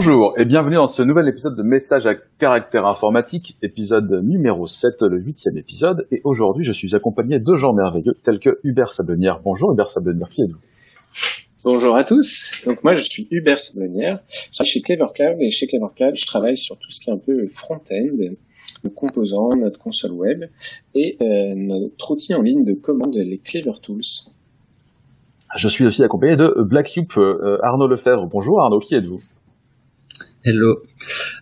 Bonjour et bienvenue dans ce nouvel épisode de Message à caractère informatique, épisode numéro 7, le huitième épisode. Et aujourd'hui, je suis accompagné de gens merveilleux tels que Hubert Sablonnière. Bonjour Hubert Sablonnière, qui êtes-vous? Bonjour à tous. Donc moi, je suis Hubert Sablonnière. Je travaille chez Clever Cloud et chez Clever Cloud, je travaille sur tout ce qui est un peu front-end, nos composants, notre console web et euh, notre outil en ligne de commande, les Clever Tools. Je suis aussi accompagné de Black euh, Arnaud Lefebvre. Bonjour Arnaud, qui êtes-vous? Hello.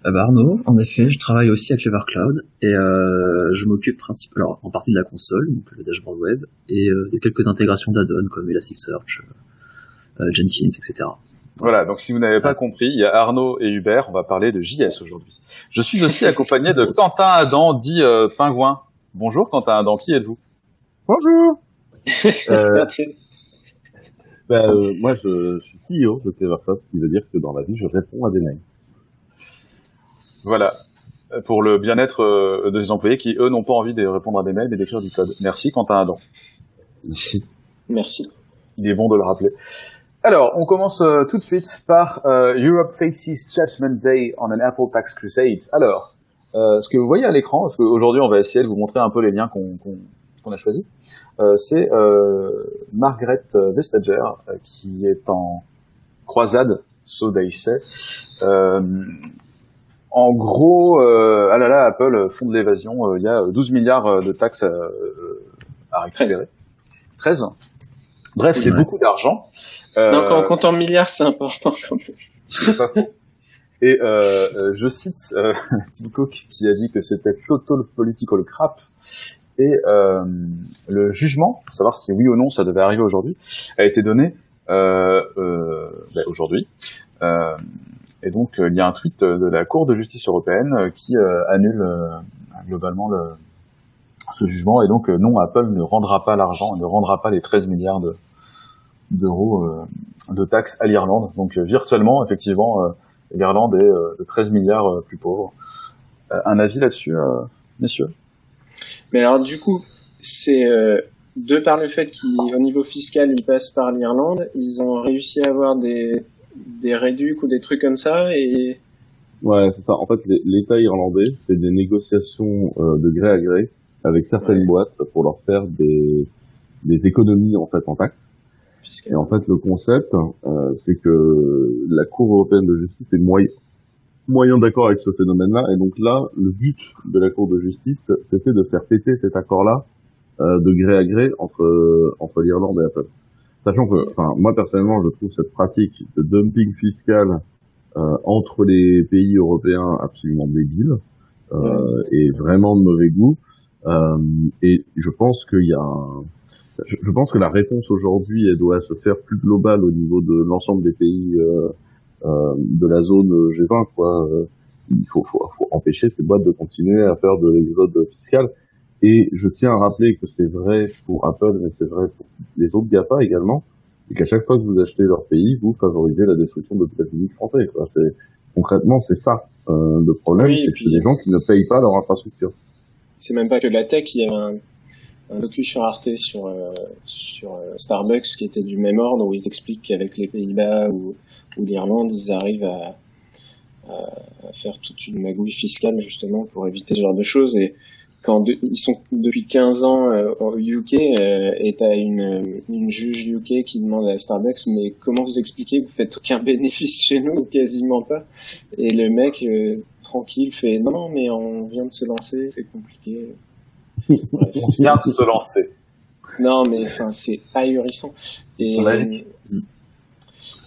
Euh, bah Arnaud, en effet, je travaille aussi à Clever Cloud et euh, je m'occupe principalement en partie de la console, donc le dashboard web, et euh, de quelques intégrations d'add-ons comme Elasticsearch, euh, Jenkins, etc. Voilà, donc si vous n'avez pas compris, il y a Arnaud et Hubert, on va parler de JS aujourd'hui. Je suis aussi accompagné de Quentin Adam, dit Pingouin. Bonjour Quentin Adam, qui êtes-vous? Bonjour ben, Moi, je, je, suis CEO de Cleversoft, ce qui veut dire que dans la vie, je réponds à des mails. Voilà, pour le bien-être euh, de ces employés qui, eux, n'ont pas envie de répondre à des mails mais d'écrire du code. Merci Quentin Adam. Merci. Merci. Il est bon de le rappeler. Alors, on commence euh, tout de suite par euh, Europe Faces Judgment Day on an Apple Tax Crusade. Alors, ce que vous voyez à l'écran, parce qu'aujourd'hui on va essayer de vous montrer un peu les liens qu'on a choisis, c'est Margaret Vestager qui est en croisade, so they say, en gros, euh, ah là là, Apple fond de l'évasion. Euh, il y a 12 milliards euh, de taxes à, récupérer. 13. Bref, c'est beaucoup d'argent. Donc en comptant milliards, c'est important quand même. C'est pas faux. Et je cite Tim Cook qui a dit que c'était total political crap. Et le jugement, pour savoir si oui ou non ça devait arriver aujourd'hui, a été donné ben, aujourd'hui. Et donc, euh, il y a un tweet euh, de la Cour de justice européenne euh, qui annule globalement le, ce jugement. Et donc, non, Apple ne rendra pas l'argent, ne rendra pas les 13 milliards d'euros de taxes à l'Irlande. Donc, virtuellement, effectivement, l'Irlande est de 13 milliards plus pauvre. un avis là-dessus, messieurs? Mais alors, du coup, c'est de par le fait qu'au niveau fiscal, ils passent par l'Irlande, ils ont réussi à avoir des des réducs ou des trucs comme ça et ouais c'est ça. En fait l'État irlandais fait des négociations euh, de gré à gré avec certaines boîtes pour leur faire des des économies en fait en taxes. Et en fait le concept euh, c'est que la Cour européenne de justice est moyen moyen d'accord avec ce phénomène-là. Et donc là le but de la Cour de justice c'était de faire péter cet accord-là euh, de gré à gré entre entre l'Irlande et Apple Sachant que, enfin, moi personnellement, je trouve cette pratique de dumping fiscal euh, entre les pays européens absolument débile euh, et vraiment de mauvais goût. Euh, et je pense qu'il y a, un... je, pense que la réponse aujourd'hui, elle doit se faire plus globale au niveau de l'ensemble des pays euh, euh, de la zone G20. Quoi. Il faut, faut, faut empêcher ces boîtes de continuer à faire de l'exode fiscal. Et je tiens à rappeler que c'est vrai pour Apple, mais c'est vrai pour les autres GAFA également, et qu'à chaque fois que vous achetez leur pays, vous favorisez la destruction de la public français. Quoi. Concrètement, c'est ça euh, le problème, c'est que des gens qui ne payent pas leur infrastructure. C'est même pas que la tech, il y a un, un docu sur Arte sur, euh, sur euh, Starbucks qui était du même ordre, où il explique qu'avec les Pays-Bas ou, ou l'Irlande, ils arrivent à, à, faire toute une magouille fiscale justement pour éviter ce genre de choses. Et quand ils sont depuis 15 ans euh, au UK euh, et t'as une, une juge UK qui demande à Starbucks mais comment vous expliquez que vous faites aucun bénéfice chez nous? Quasiment pas. Et le mec euh, tranquille fait non mais on vient de se lancer c'est compliqué. On vient de se lancer. Non mais enfin c'est ahurissant. Et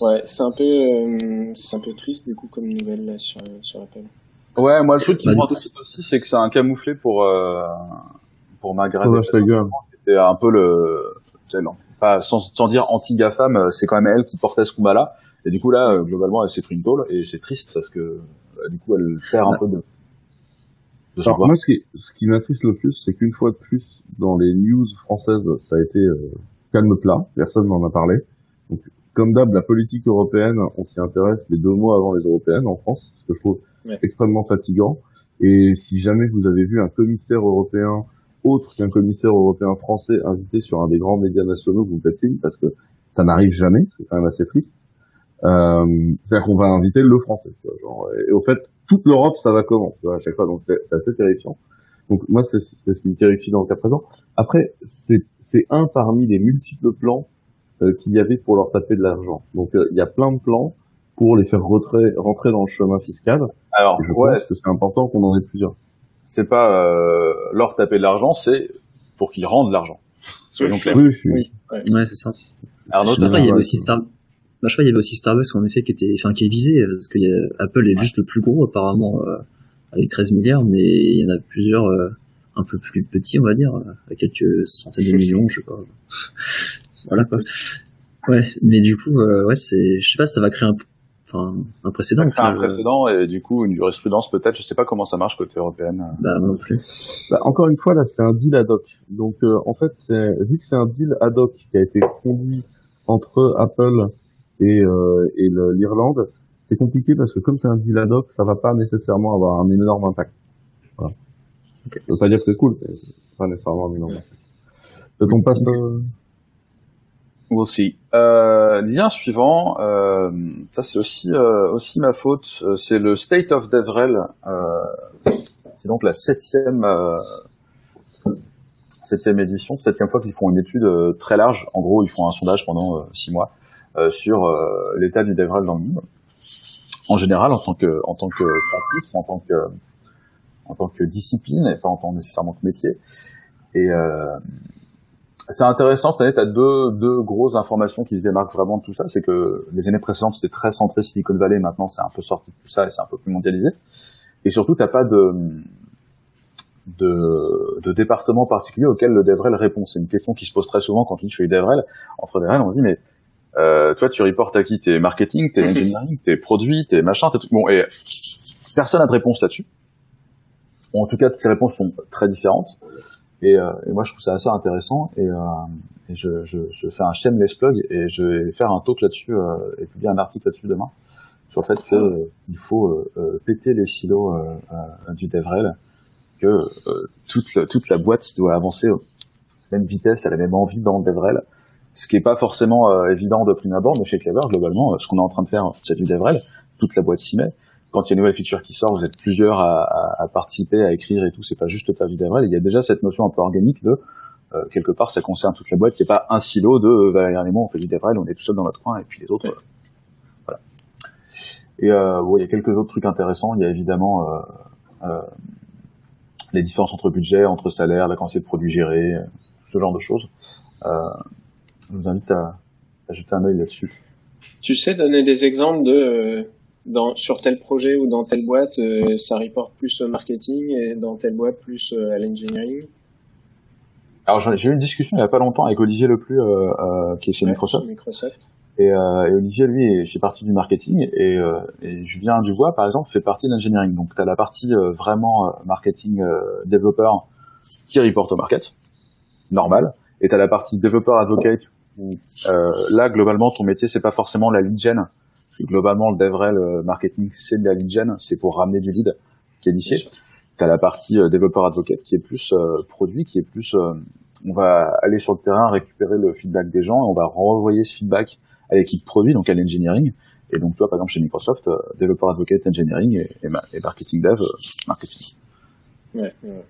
ouais c'est un peu c'est un peu triste du coup comme nouvelle sur sur Apple Ouais, moi le truc qui bah, me aussi, c'est que c'est un camouflé pour euh, pour Margaret. C'était un peu le, pas sans, sans dire anti gafam, euh, c'est quand même elle qui portait ce combat-là. Et du coup là, euh, globalement, elle s'est pris une tôle et c'est triste parce que euh, du coup, elle perd un peu de. de Alors, moi, ce qui, ce qui m'attriste le plus, c'est qu'une fois de plus, dans les news françaises, ça a été calme plat. Personne n'en a parlé. Donc, comme d'hab, la politique européenne, on s'y intéresse les deux mois avant les européennes en France, ce que je trouve extrêmement fatigant. Et si jamais vous avez vu un commissaire européen autre qu'un commissaire européen français invité sur un des grands médias nationaux, vous faites signe parce que ça n'arrive jamais, c'est quand même assez triste. Euh, C'est-à-dire qu'on va inviter le français. Tu vois, genre, et au fait, toute l'Europe, ça va comment tu vois, à chaque fois. Donc c'est assez terrifiant. Donc moi, c'est ce qui me terrifie dans le cas présent. Après, c'est un parmi les multiples plans qu'il y avait pour leur taper de l'argent. Donc euh, il y a plein de plans pour les faire rentrer, rentrer dans le chemin fiscal. Alors, je ouais, pense que c'est important qu'on en ait plusieurs. C'est pas euh, leur taper de l'argent, c'est pour qu'ils rendent l'argent. Soyons clairs. Oui, oui. Ouais, c'est ça. Alors, il y avait aussi Star... Bah, je crois qu'il y avait aussi Starbucks en effet qui était, enfin qui est visé parce que y a... Apple est juste le plus gros apparemment euh, avec 13 milliards, mais il y en a plusieurs euh, un peu plus petits on va dire, à quelques centaines de millions, je sais pas. Voilà quoi. Ouais, mais du coup, euh, ouais, c'est, je sais pas, ça va créer un, enfin, un précédent. Ça crée un précédent et du coup une jurisprudence peut-être. Je sais pas comment ça marche côté européen. Bah non plus. Bah, encore une fois là, c'est un deal ad hoc. Donc en fait, c'est vu que c'est un deal ad hoc qui a été conduit entre Apple et, euh, et l'Irlande, c'est compliqué parce que comme c'est un deal ad hoc, ça va pas nécessairement avoir un énorme impact. Voilà. Okay. Ça veut pas dire que c'est cool, mais pas nécessairement un énorme impact. Peut-on passe euh... We'll see. Euh, lien suivant, euh, ça c'est aussi euh, aussi ma faute. Euh, c'est le State of Devrel. Euh, c'est donc la septième euh, septième édition, septième fois qu'ils font une étude très large. En gros, ils font un sondage pendant six mois euh, sur euh, l'état du DevRel dans le monde. En général, en tant que en tant que pratique, en tant que en tant que discipline et pas en tant nécessairement que métier. Et euh, c'est intéressant cette année, tu as deux, deux grosses informations qui se démarquent vraiment de tout ça. C'est que les années précédentes, c'était très centré Silicon Valley. Maintenant, c'est un peu sorti de tout ça et c'est un peu plus mondialisé. Et surtout, t'as pas de, de, de département particulier auquel le DevRel répond. C'est une question qui se pose très souvent quand on fait du DevRel. Entre DevRel, on se dit, mais euh, toi, tu reportes à qui T'es marketing, t'es engineering, t'es produit, t'es machin, t'es tout. Bon, et personne n'a de réponse là-dessus. en tout cas, toutes les réponses sont très différentes. Et, euh, et moi, je trouve ça assez intéressant. Et, euh, je, je, je, fais un shameless plug et je vais faire un talk là-dessus euh, et publier un article là-dessus demain sur le fait qu'il euh, faut euh, péter les silos du DevRel, que toute, toute la boîte doit avancer à la même vitesse, à la même envie dans le DevRel ce qui est pas forcément euh, évident de prime abord, mais chez Clever, globalement, euh, ce qu'on est en train de faire, c'est du DevRel, toute la boîte s'y met. Quand il y a une nouvelle feature qui sort, vous êtes plusieurs à, à, à participer, à écrire et tout, c'est pas juste ta vie il y a déjà cette notion un peu organique de, euh, quelque part, ça concerne toute la boîte, c'est pas un silo de, Valérie et moi, on fait du on est tout seul dans notre coin, et puis les autres, voilà. Et euh, bon, il y a quelques autres trucs intéressants, il y a évidemment les différences entre budget, entre salaire, la quantité de produits gérés, ce genre de choses. Euh, je vous invite à, à jeter un œil là-dessus. Tu sais donner des exemples de euh, dans sur tel projet ou dans telle boîte euh, ça reporte plus au marketing et dans telle boîte plus euh, à l'engineering Alors j'ai eu une discussion il y a pas longtemps avec Olivier Leplu euh, qui est chez Microsoft. Microsoft. Et, et, Olivier lui fait partie du marketing et, et Julien Dubois par exemple fait partie de l'engineering. Donc tu as la partie vraiment marketing développeur qui reporte au market, normal, et tu as la partie développeur advocate euh, là, globalement, ton métier, c'est pas forcément la lead gen. Globalement, le DevRel euh, marketing, c'est de la lead gen, c'est pour ramener du lead qualifié. Tu as la partie euh, développeur advocate qui est plus produit, qui est plus on va aller sur le terrain, récupérer le feedback des gens et on va renvoyer ce feedback à l'équipe produit, donc à l'engineering. Et donc toi, par exemple, chez Microsoft, développeur advocate engineering et, marketing dev marketing. Ouais, ouais.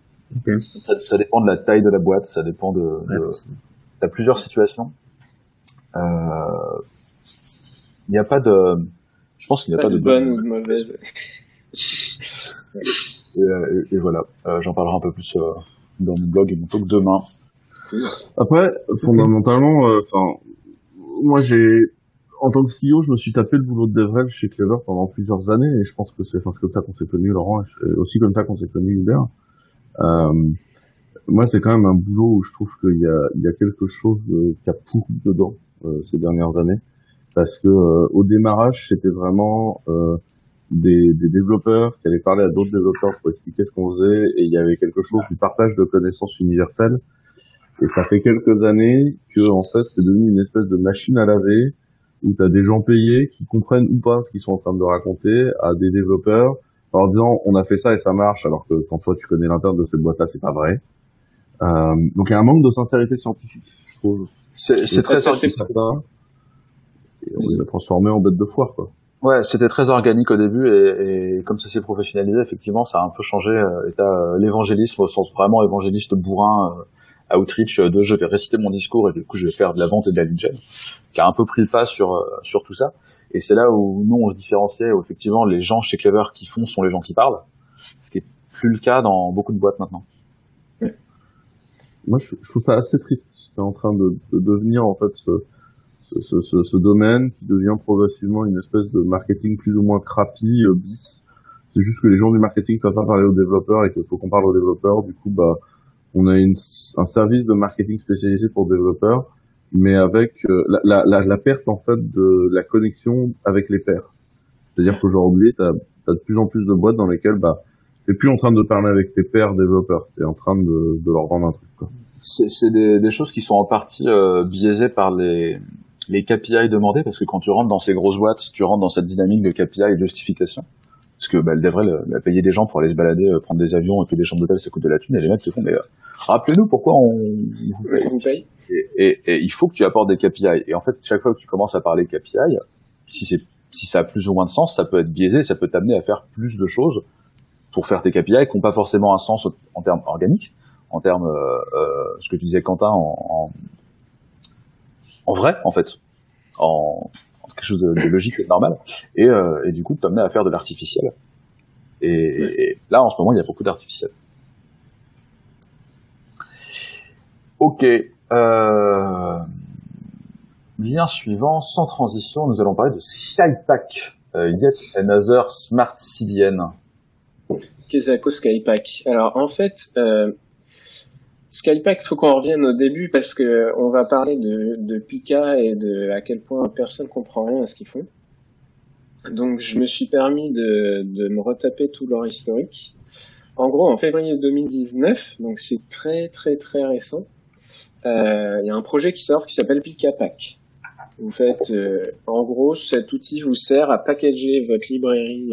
Ça, ça, dépend de la taille de la boîte, ça dépend de... de... T'as plusieurs situations. Il euh, n'y a pas de, je pense qu'il n'y a pas, de, bonne ou de mauvaise. Euh, et, et, voilà, euh, j'en parlerai un peu plus dans mon blog et mon talk demain. Après, fondamentalement, enfin, moi j'ai, en tant que CEO, je me suis tapé le boulot de DevRel chez Clever pendant plusieurs années et je pense que c'est comme ça qu'on s'est connu Laurent et aussi comme ça qu'on s'est connu Hubert. Euh, moi, c'est quand même un boulot où je trouve qu'il y a, il y a quelque chose qui a pourri dedans. Euh, ces dernières années parce que euh, au démarrage c'était vraiment euh, des, des, développeurs qui allaient parler à d'autres développeurs pour expliquer ce qu'on faisait et il y avait quelque chose du partage de connaissances universelles. Et ça fait quelques années que en fait c'est devenu une espèce de machine à laver où tu as des gens payés qui comprennent ou pas ce qu'ils sont en train de raconter à des développeurs en disant on a fait ça et ça marche alors que quand toi tu connais l'interne de cette boîte là c'est pas vrai. Euh, donc il y a un manque de sincérité scientifique je trouve. C'est très simple. Et on les a transformés en bêtes de foire, quoi. Ouais, c'était très organique au début et, et comme ça s'est professionnalisé, effectivement, ça a un peu changé. Euh, et t'as euh, l'évangélisme au sens vraiment évangéliste bourrin, euh, outreach de je vais réciter mon discours et du coup je vais faire de la vente et de la lead qui a un peu pris le pas sur sur tout ça. Et c'est là où nous on se différenciait. Où effectivement, les gens chez Clever qui font sont les gens qui parlent, ce qui est plus le cas dans beaucoup de boîtes maintenant. Moi, je, je trouve ça assez triste. C'est en train de, de devenir en fait ce ce, ce, ce, domaine qui devient progressivement une espèce de marketing plus ou moins crappy, euh, bis. C'est juste que les gens du marketing savent pas parler aux développeurs et qu'il faut qu'on parle aux développeurs. Du coup, bah, on a une, un service de marketing spécialisé pour développeurs, mais avec euh, la, la, la, perte en fait de la connexion avec les pairs. C'est-à-dire qu'aujourd'hui, tu as, de plus en plus de boîtes dans lesquelles bah, t'es plus en train de parler avec tes pairs développeurs, t'es en train de, de leur vendre un truc. C'est des, des, choses qui sont en partie euh, biaisées par les, les KPI demandés, parce que quand tu rentres dans ces grosses boîtes, tu rentres dans cette dynamique de KPI et de justification. Parce que bah, elle devrait le, payer des gens pour aller se balader, euh, prendre des avions et puis des chambres d'hôtel, ça coûte de la thune. Et les mecs se font, mais euh, rappelez-nous pourquoi on vous paye. Et, et, il faut que tu apportes des KPI. Et en fait, chaque fois que tu commences à parler KPI, si c'est si ça a plus ou moins de sens, ça peut être biaisé, ça peut t'amener à faire plus de choses pour faire tes KPI qui n'ont pas forcément un sens en termes organiques, en termes, euh, euh, ce que tu disais Quentin, en, en, en vrai, en fait, en, quelque chose de, logique et normal, et, euh, du coup, t'amener à faire de l'artificiel. Et, là, en ce moment, il y a beaucoup d'artificiel. Ok. Euh, lien suivant, sans transition, nous allons parler de Skypack, euh, Yet Another Smart CDN. Qu'est-ce que Skypack? Alors, en fait, euh, Skypack, faut qu'on revienne au début parce que on va parler de, Pika et de à quel point personne comprend rien à ce qu'ils font. Donc je me suis permis de, de me retaper tout leur historique. En gros, en février 2019, donc c'est très très très récent, euh, il y a un projet qui sort qui s'appelle PikaPack. Vous faites, euh, en gros, cet outil vous sert à packager votre librairie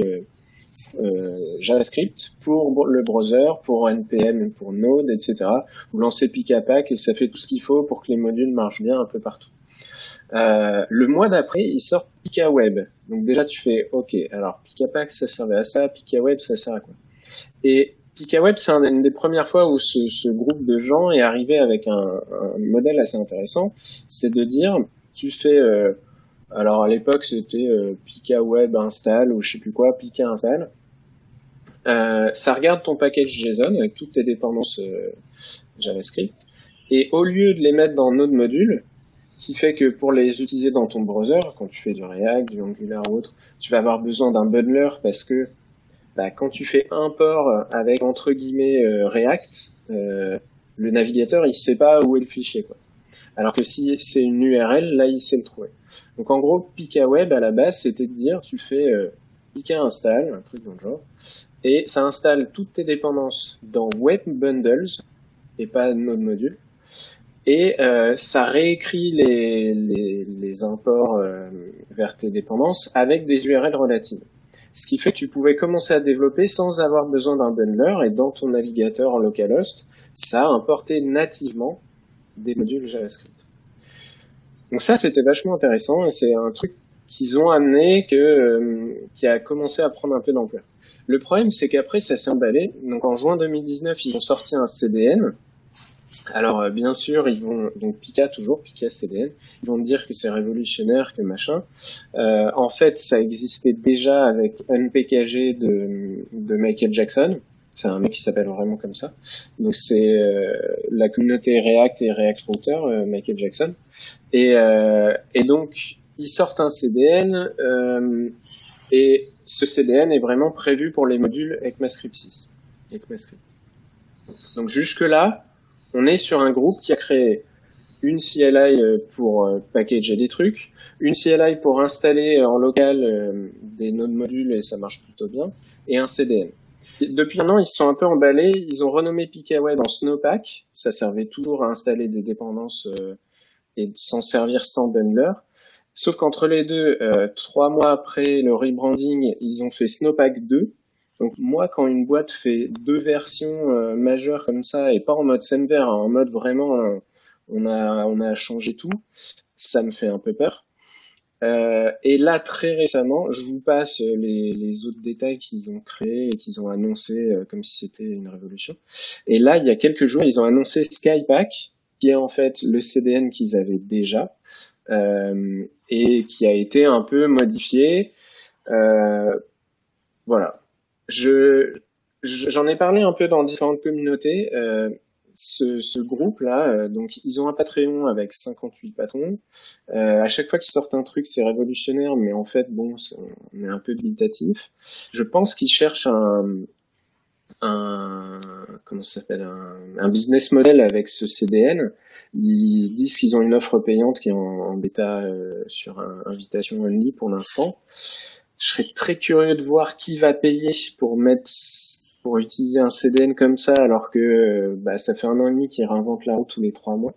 euh, JavaScript pour le browser, pour NPM, pour Node, etc. Vous lancez PikaPack et ça fait tout ce qu'il faut pour que les modules marchent bien un peu partout. Euh, le mois d'après, il sort PikaWeb. Donc déjà, tu fais OK. Alors PikaPack, ça servait à ça. PikaWeb, ça sert à quoi? Et PikaWeb, c'est une des premières fois où ce, groupe de gens est arrivé avec un, un modèle assez intéressant. C'est de dire, tu fais euh, alors à l'époque c'était euh, Pika Web install ou je sais plus quoi, Pika install. Euh, ça regarde ton package JSON avec toutes tes dépendances euh, JavaScript et au lieu de les mettre dans Node module, qui fait que pour les utiliser dans ton browser, quand tu fais du React, du Angular ou autre, tu vas avoir besoin d'un bundler parce que bah, quand tu fais un port avec entre guillemets euh, React, euh, le navigateur il sait pas où est le fichier quoi. Alors que si c'est une URL, là il sait le trouver. Donc en gros, Pika Web à la base, c'était de dire tu fais euh, Pika install, un truc dans le genre, et ça installe toutes tes dépendances dans Web Bundles et pas Node Module. Et euh, ça réécrit les, imports euh, vers tes dépendances avec des URL relatives. Ce qui fait que tu pouvais commencer à développer sans avoir besoin d'un bundler et dans ton navigateur en localhost, ça a importé nativement des modules JavaScript. Donc ça, c'était vachement intéressant et c'est un truc qu'ils ont amené que euh, qui a commencé à prendre un peu d'ampleur. Le problème, c'est qu'après, ça s'est emballé. Donc en juin 2019, ils ont sorti un CDN. Alors euh, bien sûr, ils vont donc Pika toujours Pika CDN. Ils vont dire que c'est révolutionnaire, que machin. Euh, en fait, ça existait déjà avec NPKG de, de Michael Jackson. C'est un mec qui s'appelle vraiment comme ça. Donc c'est euh, la communauté React et React Router, euh, Michael Jackson. Et, euh, et donc ils sortent un CDN et ce CDN est vraiment prévu pour les modules ECMAScript 6. ECMAScript. Donc jusque là, on est sur un groupe qui a créé une CLI pour packager des trucs, une CLI pour installer en local des nodes modules et ça marche plutôt bien, et un CDN. Depuis un an, ils se sont un peu emballés. Ils ont renommé PikaWeb en Snowpack. Ça servait toujours à installer des dépendances euh, et s'en servir sans bundler. Sauf qu'entre les deux, euh, trois mois après le rebranding, ils ont fait Snowpack 2. Donc moi, quand une boîte fait deux versions euh, majeures comme ça, et pas en mode Semver, hein, en mode vraiment, on a on a changé tout, ça me fait un peu peur. Euh, et là, très récemment, je vous passe les, autres détails qu'ils ont créés et qu'ils ont annoncé euh, comme si c'était une révolution. Et là, il y a quelques jours, ils ont annoncé Skypack, qui est en fait le CDN qu'ils avaient déjà euh, et qui a été un peu modifié. Euh, voilà. Je j'en ai parlé un peu dans différentes communautés. Euh, ce, ce groupe-là, euh, donc ils ont un Patreon avec 58 patrons. Euh, à chaque fois qu'ils sortent un truc, c'est révolutionnaire, mais en fait, bon, on est un peu dubitatif. Je pense qu'ils cherchent un, un comment s'appelle un, un, business model avec ce CDN. Ils disent qu'ils ont une offre payante qui est en, bêta euh, sur un, invitation only pour l'instant. Je serais très curieux de voir qui va payer pour mettre pour utiliser un CDN comme ça alors que bah, ça fait un an et demi qu'ils réinventent la route tous les trois mois.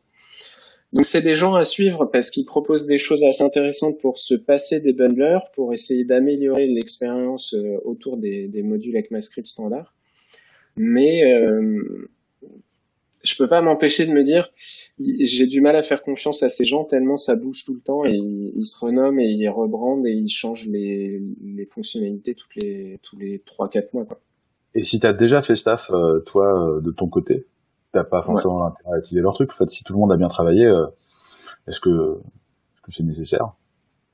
Donc c'est des gens à suivre parce qu'ils proposent des choses assez intéressantes pour se passer des bundlers, pour essayer d'améliorer l'expérience euh, autour des, des modules ECMAScript standard. Mais euh, je peux pas m'empêcher de me dire, j'ai du mal à faire confiance à ces gens tellement ça bouge tout le temps et ils, se renomment et ils rebrandent et ils changent les, les fonctionnalités toutes les tous les trois quatre mois. Quoi. Et si t'as déjà fait staff, euh, toi, euh, de ton côté, t'as pas forcément l'intérêt à utiliser leur truc. En fait, si tout le monde a bien travaillé, euh, est-ce que c'est -ce nécessaire?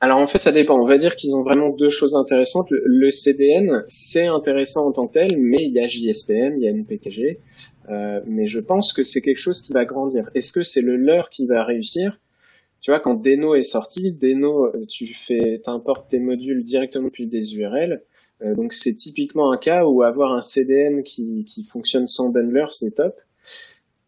Alors en fait, ça dépend. On va dire qu'ils ont vraiment deux choses intéressantes. Le, CDN, c'est intéressant en tant que tel, mais il y a JSPM, il y a NPKG. Euh, mais je pense que c'est quelque chose qui va grandir. Est-ce que c'est le leur qui va réussir? Tu vois, quand Deno est sorti, Deno, tu fais, t'importes tes modules directement depuis des URL. Euh, donc c'est typiquement un cas où avoir un CDN qui, qui fonctionne sans bundler, c'est top.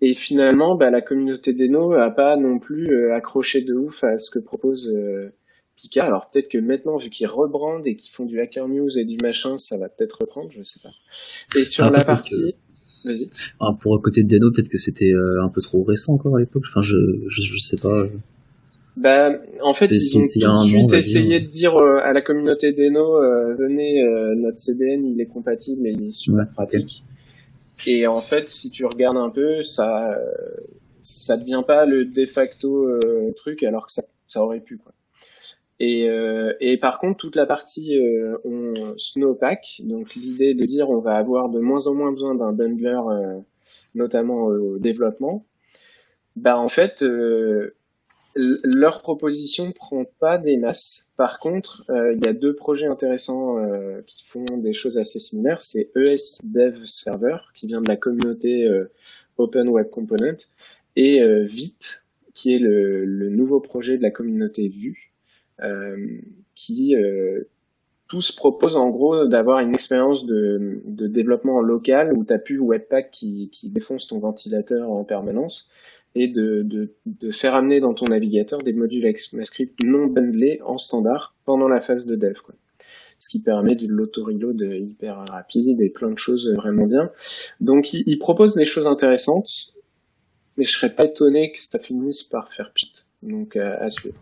Et finalement, bah, la communauté d'Eno a pas non plus euh, accroché de ouf à ce que propose euh, Pika. Alors peut-être que maintenant, vu qu'ils rebrandent et qu'ils font du Hacker News et du machin, ça va peut-être reprendre, je sais pas. Et sur ah, la partie... Vas-y. Ah, pour côté de Deno, peut-être que c'était un peu trop récent encore à l'époque. Enfin, je, je, je sais pas. Bah, en fait, ils ont tout de suite essayé de dire euh, à la communauté d'Eno, euh, venez, euh, notre CDN, il est compatible et il est super pratique. Et en fait, si tu regardes un peu, ça, ça devient pas le de facto truc, alors que ça, ça aurait pu, quoi. Et, et par contre, toute la partie on, Snowpack, donc l'idée de dire on va avoir de moins en moins besoin d'un bundler, notamment au développement, bah en fait, leur proposition prend pas des masses. Par contre, euh, il y a deux projets intéressants euh, qui font des choses assez similaires. C'est ES Dev Server, qui vient de la communauté euh, Open Web Component, et Vite, qui est le, le, nouveau projet de la communauté Vue, qui tous proposent en gros d'avoir une expérience de, développement local où tu as plus Webpack qui, défonce ton ventilateur en permanence et de, de, de, faire amener dans ton navigateur des modules ECMAScript non bundlés en standard pendant la phase de dev. Quoi. Ce qui permet de l'auto-reload hyper rapide et plein de choses vraiment bien. Donc il, il, propose des choses intéressantes, mais je serais pas étonné que ça finisse par faire pit. Donc à suivre.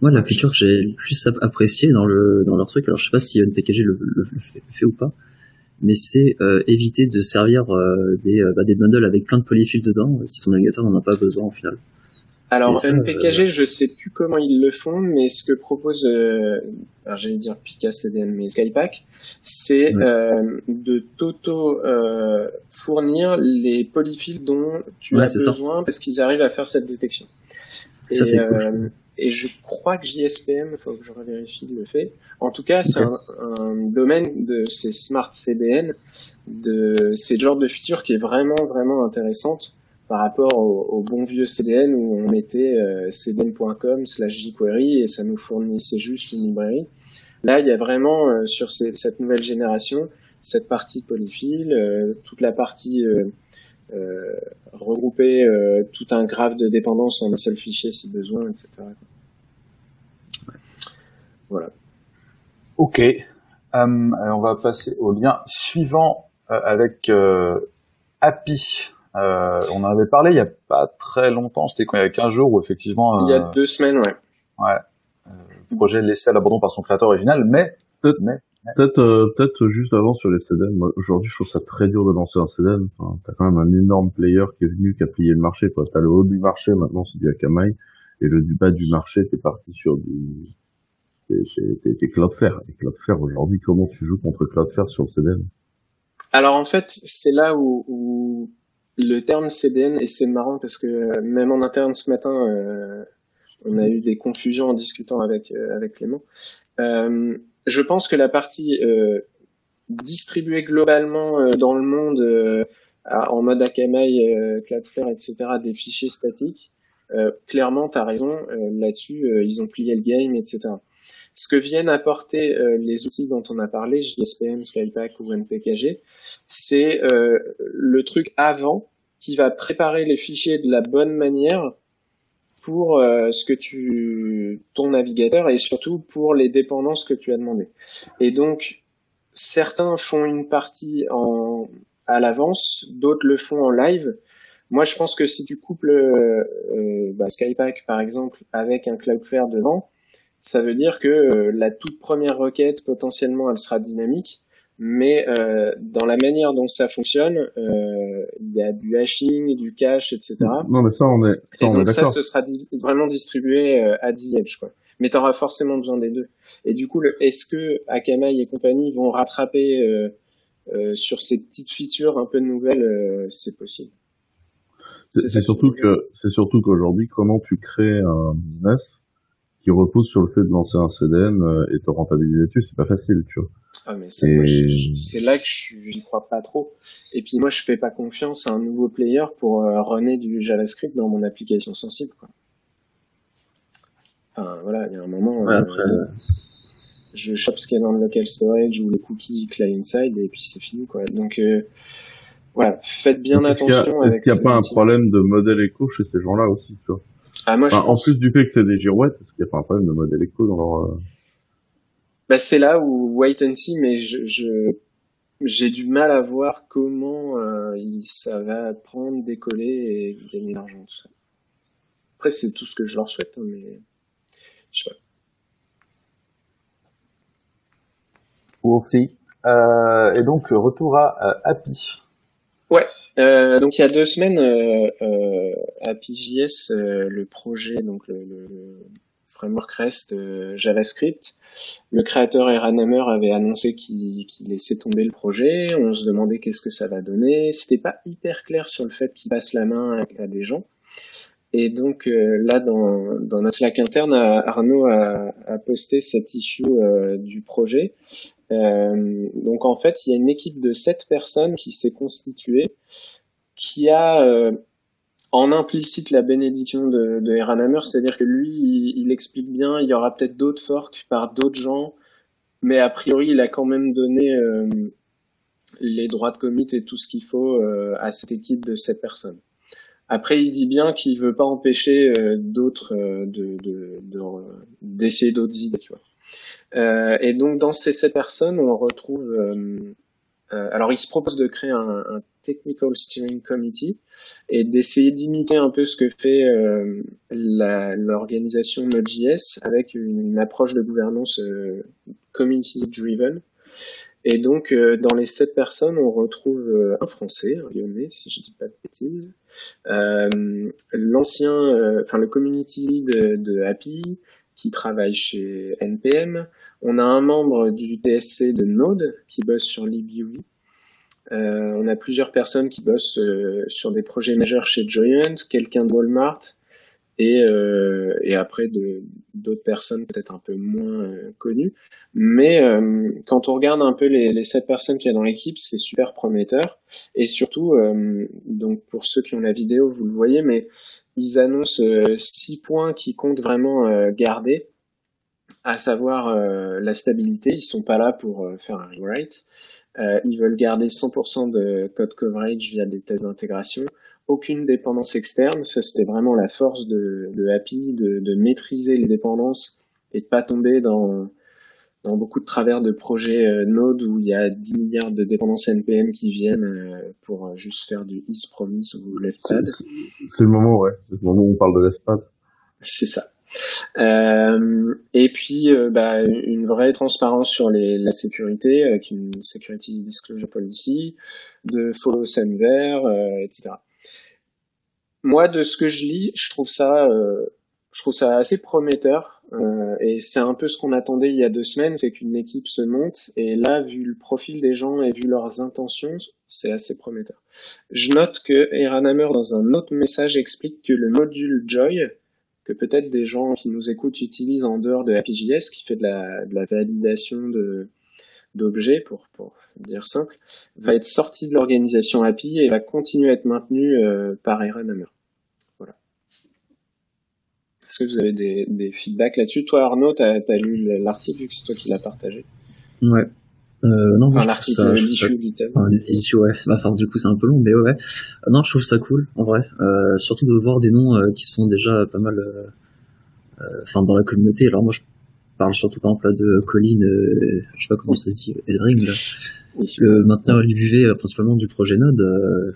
Moi, la feature que j'ai le plus appréciée dans le dans leur truc, alors je sais pas si NPKG le, le, le fait ou pas, mais c'est euh, éviter de servir euh, des, euh, bah, des bundles avec plein de polyfills dedans si ton navigateur n'en a pas besoin au final. Alors NPKG, je sais plus comment ils le font, mais ce que propose, alors j'allais dire Pika CDN, mais Skypack, c'est de t'auto fournir les polyfills dont tu as besoin parce qu'ils arrivent à faire cette détection. Et, ça, c'est cool et je crois que JSPM, il faut que je revérifie le fait. En tout cas, c'est un, un, domaine de ces smart CDN, de ces genres de features qui est vraiment vraiment intéressante par rapport au, au bon vieux CDN où on mettait euh, cdn.com slash jQuery et ça nous fournissait juste une librairie. Là, il y a vraiment euh, sur ces, cette nouvelle génération cette partie polyfill, euh, toute la partie euh, euh, regrouper euh, tout un graphe de dépendance en un seul fichier si besoin, etc. Voilà. Ok. Euh, on va passer au lien suivant avec Happy. on en avait parlé il y a pas très longtemps, c'était quand il y a 15 jours ou effectivement. Il y a deux semaines, ouais. Ouais. le projet laissé à l'abandon par son créateur original, mais, mais Peut-être, euh, peut-être juste avant sur les CDN. Moi, aujourd'hui, je trouve ça très dur de lancer un CDN. Enfin, t'as quand même un énorme player qui est venu, qui a plié le marché. Quoi. T'as le haut du marché maintenant, c'est du Akamai. et le du bas du marché, t'es parti sur du, t'es Cloudflare. Et Cloudflare aujourd'hui, comment tu joues contre Cloudflare sur le CDN Alors en fait, c'est là où, où, le terme CDN et c'est marrant parce que même en interne ce matin, euh, on a eu des confusions en discutant avec euh, avec Clément. Euh, je pense que la partie euh, distribuée globalement euh, dans le monde en mode Akamai, Cloudflare, etc., des fichiers statiques, clairement, tu as raison, là-dessus, ils ont plié le game, etc. Ce que viennent apporter les outils dont on a parlé, JSPM, Skypack ou NPKG, c'est le truc avant qui va préparer les fichiers de la bonne manière pour euh, ce que tu ton navigateur et surtout pour les dépendances que tu as demandé. Et donc certains font une partie en à l'avance, d'autres le font en live. Moi, je pense que si tu couples euh, bah, Skypack par exemple avec un Cloudflare devant, ça veut dire que euh, la toute première requête potentiellement elle sera dynamique mais euh, dans la manière dont ça fonctionne, euh, il y a du hashing, du cache, etc. Non, mais ça, on est, ça, Et donc ça, ce sera vraiment distribué euh, à the edge, quoi. Mais tu auras forcément besoin des deux. Et du coup, est-ce que Akamai et compagnie vont rattraper euh, euh, sur ces petites features un peu nouvelles euh, C'est possible. C'est surtout que c'est surtout qu'aujourd'hui, comment tu crées un business qui repose sur le fait de lancer un CDN et te rentabiliser dessus, c'est pas facile, tu vois. Mais c'est là que je n'y crois pas trop. Et puis moi je fais pas confiance à un nouveau player pour euh, runner du JavaScript dans mon application sensible. Quoi. Enfin voilà, il y a un moment. Ouais, après, euh, je chope ce qu'il y a dans le local storage ou les cookies client side et puis c'est fini quoi. Donc euh, voilà, faites bien attention. Est-ce qu'il n'y a, pas un problème de modèle éco chez ces gens-là aussi, tu vois? Ah, moi, enfin, En plus du fait que c'est des girouettes, est-ce qu'il n'y a pas un problème de modèle éco dans leur euh, bah, c'est là où wait and see, mais je, je j'ai du mal à voir comment euh, ça va prendre, décoller et gagner de l'argent. Après, c'est tout ce que je leur souhaite, hein, mais je sais pas. We'll see. Euh, et donc, retour à euh, Happy. Ouais. Euh, donc il y a deux semaines, euh, le projet, donc le, le, framework REST euh, JavaScript. Le créateur Eran Hammer avait annoncé qu'il laissait tomber le projet. On se demandait qu'est-ce que ça va donner. C'était pas hyper clair sur le fait qu'il passe la main à, des gens. Et donc euh, là, dans, dans notre Slack interne, Arnaud a, posté cette issue euh, du projet. Euh, donc en fait, il y a une équipe de sept personnes qui s'est constituée, qui a euh, en implicite la bénédiction de, de Hammer, c'est-à-dire que lui, il, explique bien, il y aura peut-être d'autres forks par d'autres gens, mais a priori, il a quand même donné euh, les droits de commit et tout ce qu'il faut euh, à cette équipe de cette personnes. Après, il dit bien qu'il veut pas empêcher euh, d'autres de, d'essayer d'autres idées, tu vois. et donc, dans ces sept personnes, on retrouve alors, il se propose de créer un, Technical Steering Committee et d'essayer d'imiter un peu ce que fait euh, l'organisation Node.js avec une, approche de gouvernance euh, community-driven. Et donc, euh, dans les sept personnes, on retrouve euh, un Français, un Lyonnais, si je dis pas de bêtises, l'ancien, enfin le community de, de Happy, qui travaille chez NPM. On a un membre du TSC de Node qui bosse sur LibUI. Euh, on a plusieurs personnes qui bossent euh, sur des projets majeurs chez Joyent, quelqu'un de Walmart, et, euh, et après d'autres personnes peut-être un peu moins euh, connues. Mais euh, quand on regarde un peu les, les sept personnes qu'il y a dans l'équipe, c'est super prometteur. Et surtout, donc pour ceux qui ont la vidéo, vous le voyez, mais ils annoncent six points qui comptent vraiment garder à savoir la stabilité. Ils sont pas là pour faire un rewrite. Ils veulent garder 100% de code coverage via des tests d'intégration. Aucune dépendance externe. Ça, c'était vraiment la force de, de Happy, de, de, maîtriser les dépendances et de pas tomber dans, dans beaucoup de travers de projets euh, Node où il y a 10 milliards de dépendances NPM qui viennent euh, pour juste faire du is promise ou leftpad. C'est le moment, ouais. C'est le moment où on parle de leftpad. C'est ça. Euh, et puis, euh, bah, une vraie transparence sur les, la sécurité, avec une Security Disclosure Policy, de follow Senver, euh, etc. Moi, de ce que je lis, je trouve ça, euh, je trouve ça assez prometteur euh, et c'est un peu ce qu'on attendait il y a deux semaines, c'est qu'une équipe se monte et là, vu le profil des gens et vu leurs intentions, c'est assez prometteur. Je note que Eran Hammer dans un autre message explique que le module Joy, que peut-être des gens qui nous écoutent utilisent en dehors de APJS, qui fait de la, de la validation de d'objets, pour, pour dire simple, va être sorti de l'organisation API et va continuer à être maintenu euh, par Eran Hammer. Est-ce que vous avez des, des feedbacks là-dessus? Toi, Arnaud, tu as, lu l'article vu que c'est toi qui l'as partagé? Ouais. Euh, non, enfin, l'article l'issue du thème. Enfin, ouais. Bah, enfin, du coup, c'est un peu long, mais ouais. Euh, non, je trouve ça cool, en vrai. Euh, surtout de voir des noms qui sont déjà pas mal, enfin, dans la communauté. Alors moi, je parle surtout par exemple là de Colin, je sais pas comment ça se dit, Eldring, là. Le mainteneur LibUV, principalement du projet Node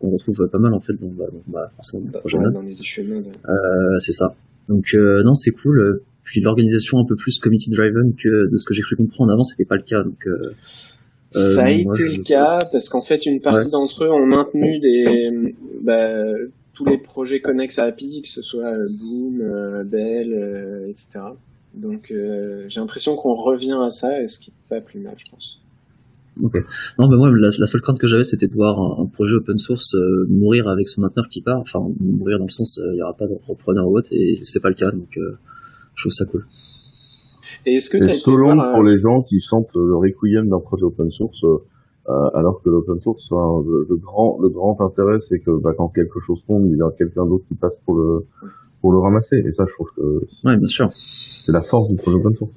qu'on retrouve pas mal en fait dans, bah, bah, forcément, dans, projet dans les. Euh, c'est ça. Donc euh, non, c'est cool. Puis l'organisation un peu plus committee driven que de ce que j'ai cru comprendre avant, c'était pas le cas. Donc euh, ça a été le cas parce qu'en fait une partie d'entre eux ont maintenu des bah, tous les projets connexes à API, que ce soit Boom, Bell, etc. Donc j'ai l'impression qu'on revient à ça, et ce qui est pas plus mal, je pense. Ok. Non, mais moi, la, seule crainte que j'avais, c'était de voir un, projet open source euh, mourir avec son mainteneur qui part. Enfin, mourir dans le sens, euh, il n'y aura pas de repreneur ou autre, et c'est pas le cas, donc euh, je trouve ça cool. Et est-ce que c'est selon pour les gens qui sentent le requiem d'un projet open source, alors que l'open source, hein, le, grand, le grand intérêt, c'est que bah, quand quelque chose tombe, il y a quelqu'un d'autre qui passe pour le pour le ramasser. Et ça, je trouve que ouais, bien sûr, c'est la force du projet open source.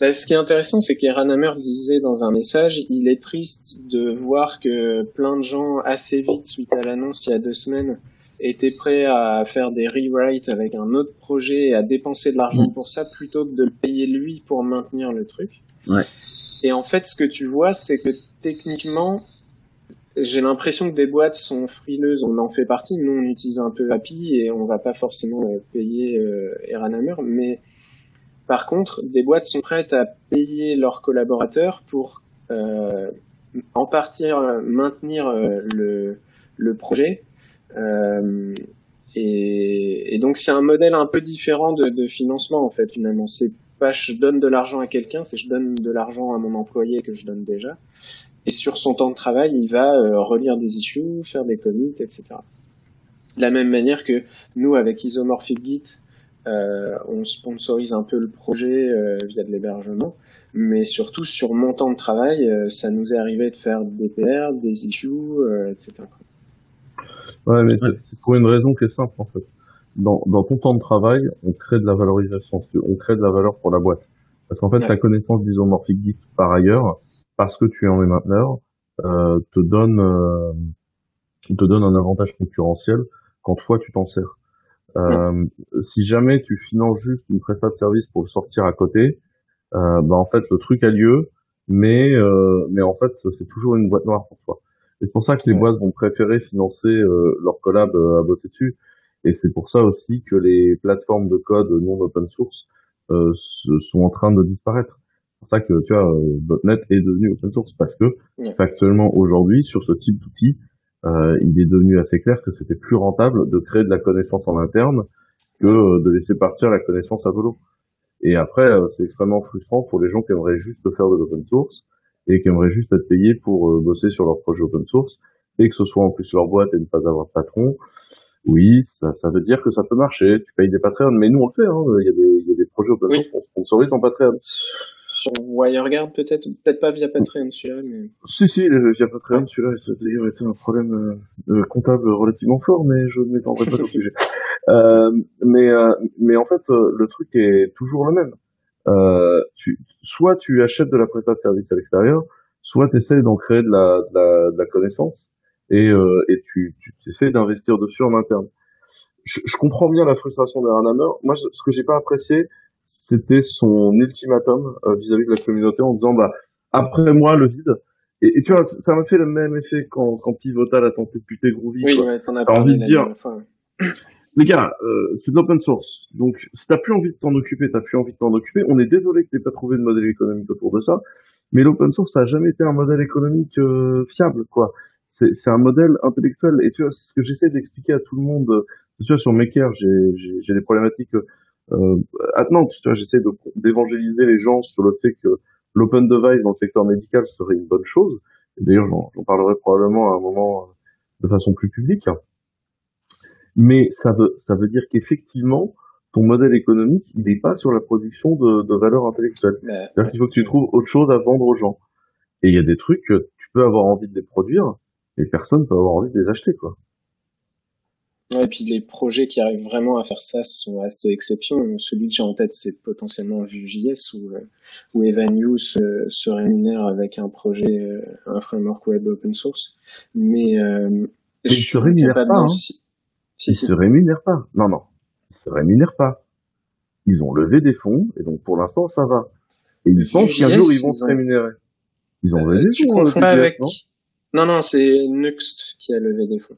Bah, ce qui est intéressant, c'est qu'Eran Hammer disait dans un message, il est triste de voir que plein de gens assez vite, suite à l'annonce il y a deux semaines, étaient prêts à faire des rewrites avec un autre projet et à dépenser de l'argent mm. pour ça plutôt que de le payer lui pour maintenir le truc. Ouais. Et en fait, ce que tu vois, c'est que techniquement, j'ai l'impression que des boîtes sont frileuses. On en fait partie. Nous, on utilise un peu API et on va pas forcément payer euh, mais par contre, des boîtes sont prêtes à payer leurs collaborateurs pour euh, en partir maintenir euh, le, le projet. Euh, et, et, donc c'est un modèle un peu différent de, de financement en fait finalement. C'est pas je donne de l'argent à quelqu'un, c'est je donne de l'argent à mon employé que je donne déjà. Et sur son temps de travail, il va euh, relire des issues, faire des commits, etc. De la même manière que nous avec Isomorphic Git, euh, on sponsorise un peu le projet euh, via de l'hébergement, mais surtout sur mon temps de travail, euh, ça nous est arrivé de faire des PR, des issues, etc. Ouais, mais c'est pour une raison qui est simple en fait. Dans, dans ton temps de travail, on crée de la valorisation, on crée de la valeur pour la boîte. Parce qu'en fait, la connaissance d'isomorphic Git par ailleurs, parce que tu en es mainteneur, euh, te donne te donne un avantage concurrentiel quand toi tu t'en sers. Euh, si jamais tu finances juste une prestation de service pour le sortir à côté, euh, bah en fait le truc a lieu, mais euh, mais en fait c'est toujours une boîte noire pour toi. Et c'est pour ça que les boîtes vont préférer financer euh, leur collab euh, à bosser dessus. Et c'est pour ça aussi que les plateformes de code non open source euh, sont en train de disparaître. C'est pour ça que tu vois, .NET est devenu open source parce que factuellement aujourd'hui sur ce type d'outil, euh, il est devenu assez clair que c'était plus rentable de créer de la connaissance en interne que euh, de laisser partir la connaissance à volo. Et après, euh, c'est extrêmement frustrant pour les gens qui aimeraient juste faire de l'open source et qui aimeraient juste être payés pour bosser sur leur projet open source et que ce soit en plus leur boîte et ne pas avoir de patron. Oui, ça, ça veut dire que ça peut marcher. Tu payes des Patreons, mais nous on le fait. Hein. Il, y a des, il y a des projets open source qu'on sponsorise en Patreon sur WireGuard peut-être, peut-être pas via Patreon celui-là, mais... Si, si, via Patreon celui-là, ça d'ailleurs été un problème euh, comptable relativement fort, mais je ne m'étendrai pas le sujet. Euh, mais, euh, mais en fait, euh, le truc est toujours le même. Euh, tu, soit tu achètes de la prestation de service à l'extérieur, soit tu essaies d'en créer de la, de la, de la connaissance et, et tu, tu essaies d'investir dessus en interne. Je, je, comprends bien la frustration d'un Hammer. Moi, ce que j'ai pas apprécié, c'était son ultimatum euh, vis-à-vis de la communauté en disant bah après moi le vide. Et, tu vois, ça m'a fait le même effet quand, quand Pivotal a tenté de puter Groovy. Oui, ouais, t'en as envie de dire, les gars, euh, c'est de l'open source. Donc, si t'as plus envie de t'en occuper, t'as plus envie de t'en occuper. On est désolé que t'aies pas trouvé de modèle économique autour de ça. Mais l'open source, ça a jamais été un modèle économique euh, fiable, quoi. C'est un modèle intellectuel. Et tu vois, c'est ce que j'essaie d'expliquer à tout le monde Tu vois, sur Maker, j'ai, j'ai, des problématiques. Euh, à Nantes, tu vois, j'essaie d'évangéliser les gens sur le fait que l'open device dans le secteur médical serait une bonne chose. D'ailleurs, j'en, parlerai probablement à un moment euh, de façon plus publique. Mais ça veut, ça veut dire qu'effectivement, ton modèle économique, il n'est pas sur la production de, de valeur intellectuelle. C'est-à-dire qu'il faut que tu trouves autre chose à vendre aux gens. Et il y a des trucs que tu peux avoir envie de les produire, et personne peut avoir envie de les acheter, quoi. Ouais, et puis les projets qui arrivent vraiment à faire ça sont assez exceptionnels. Celui que j'ai en tête, c'est potentiellement Vue.js où, euh, où Evan se, se, rémunère avec un projet, euh, un framework web open source. Mais, euh, je se rémunère pas. Hein. Si, se rémunèrent pas. Non, non. Ils se rémunèrent pas. Ils ont levé des fonds et donc pour l'instant ça va. Et ils pensent qu'un jour ils vont se rémunérer. Ils ont levé des fonds. Pas avec... Non, non, c'est Nuxt qui a levé des fonds.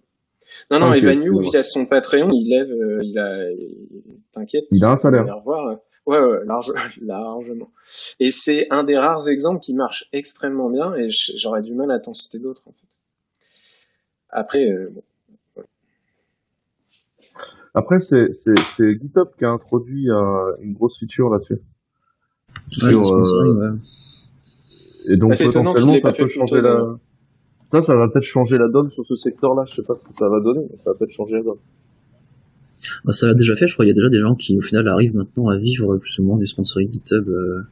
Non, non, okay, Evan via son Patreon, il lève, euh, il a, t'inquiète. Il a un salaire. Revoir, ouais, ouais, large, largement. Et c'est un des rares exemples qui marche extrêmement bien et j'aurais du mal à t'en citer d'autres, en fait. Après, euh, bon. Après, c'est, c'est, c'est GitHub qui a introduit euh, une grosse feature là-dessus. Ouais, Sur, euh... ouais. Et donc, bah, potentiellement, ça peut changer la... Ça, ça va peut-être changer la donne sur ce secteur-là. Je sais pas ce que ça va donner, mais ça va peut-être changer la donne. Bah, ça l'a déjà fait, je crois. Il y a déjà des gens qui, au final, arrivent maintenant à vivre plus ou moins du sponsoring GitHub. Euh,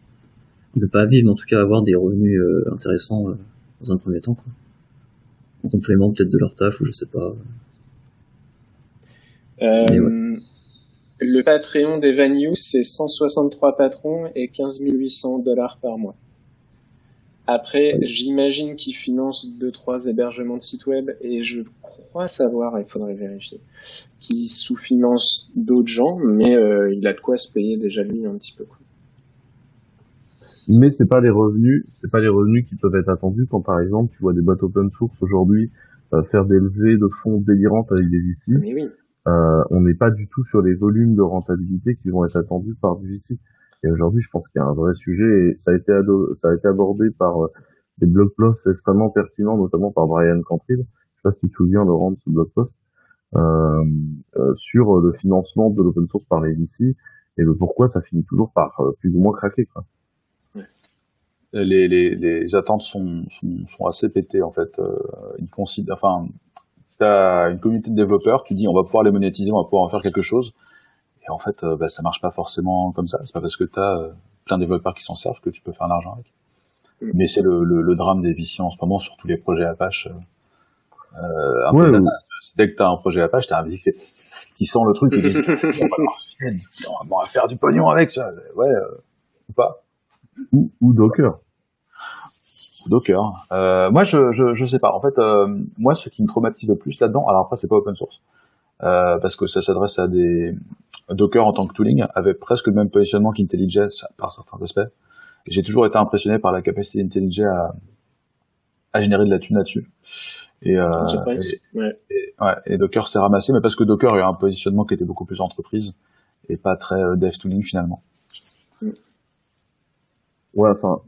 de pas vivre, mais en tout cas avoir des revenus euh, intéressants euh, dans un premier temps. Quoi. En complément peut-être de leur taf ou je sais pas. Euh, Le Patreon d'Evan c'est 163 patrons et 15 800 dollars par mois. Après, j'imagine qu'il finance deux trois hébergements de sites web et je crois savoir, il faudrait vérifier, qu'il sous-finance d'autres gens, mais euh, il a de quoi se payer déjà lui un petit peu. Quoi. Mais c'est pas les revenus, c'est pas les revenus qui peuvent être attendus quand par exemple tu vois des boîtes open source aujourd'hui euh, faire des levées de fonds délirantes avec des VC. Mais oui. Euh, on n'est pas du tout sur les volumes de rentabilité qui vont être attendus par du VC. Et aujourd'hui, je pense qu'il y a un vrai sujet et ça a été, abordé par euh, des blog posts extrêmement pertinents, notamment par Brian Cantrell. Je sais pas si tu te souviens, Laurent, de ce blog post, euh, euh, sur le financement de l'open source par les VC et le pourquoi ça finit toujours par euh, plus ou moins craquer. Quoi. Les, les, les, attentes sont, sont, sont, assez pétées en fait. Euh, ils considèrent, enfin, t'as une communauté de développeurs, tu dis on va pouvoir les monétiser, on va pouvoir en faire quelque chose. Et en fait, euh, bah, ça marche pas forcément comme ça. C'est pas parce que tu as euh, plein de développeurs qui s'en servent que tu peux faire de l'argent avec. Mm. Mais c'est le, le, le, drame des VC en ce moment sur tous les projets Apache. Euh, un ouais, peu Dès que t'as un projet Apache, t'as un VC qui sent le truc et dit on, va, faire du pognon avec ça. Ouais, euh, ou pas. Ou, ou Docker. Docker. Euh, moi, je, je, je sais pas. En fait, euh, moi, ce qui me traumatise le plus là-dedans, alors après, c'est pas open source, euh, parce que ça s'adresse à des Docker en tant que tooling, avait presque le même positionnement qu'IntelliJ par certains aspects. J'ai toujours été impressionné par la capacité d'IntelliJ à, à générer de la thune là-dessus. Et, euh, et, ouais. ouais, et, Docker s'est ramassé, mais parce que Docker a un positionnement qui était beaucoup plus entreprise et pas très euh, dev tooling finalement. Mm. Ouais, enfin,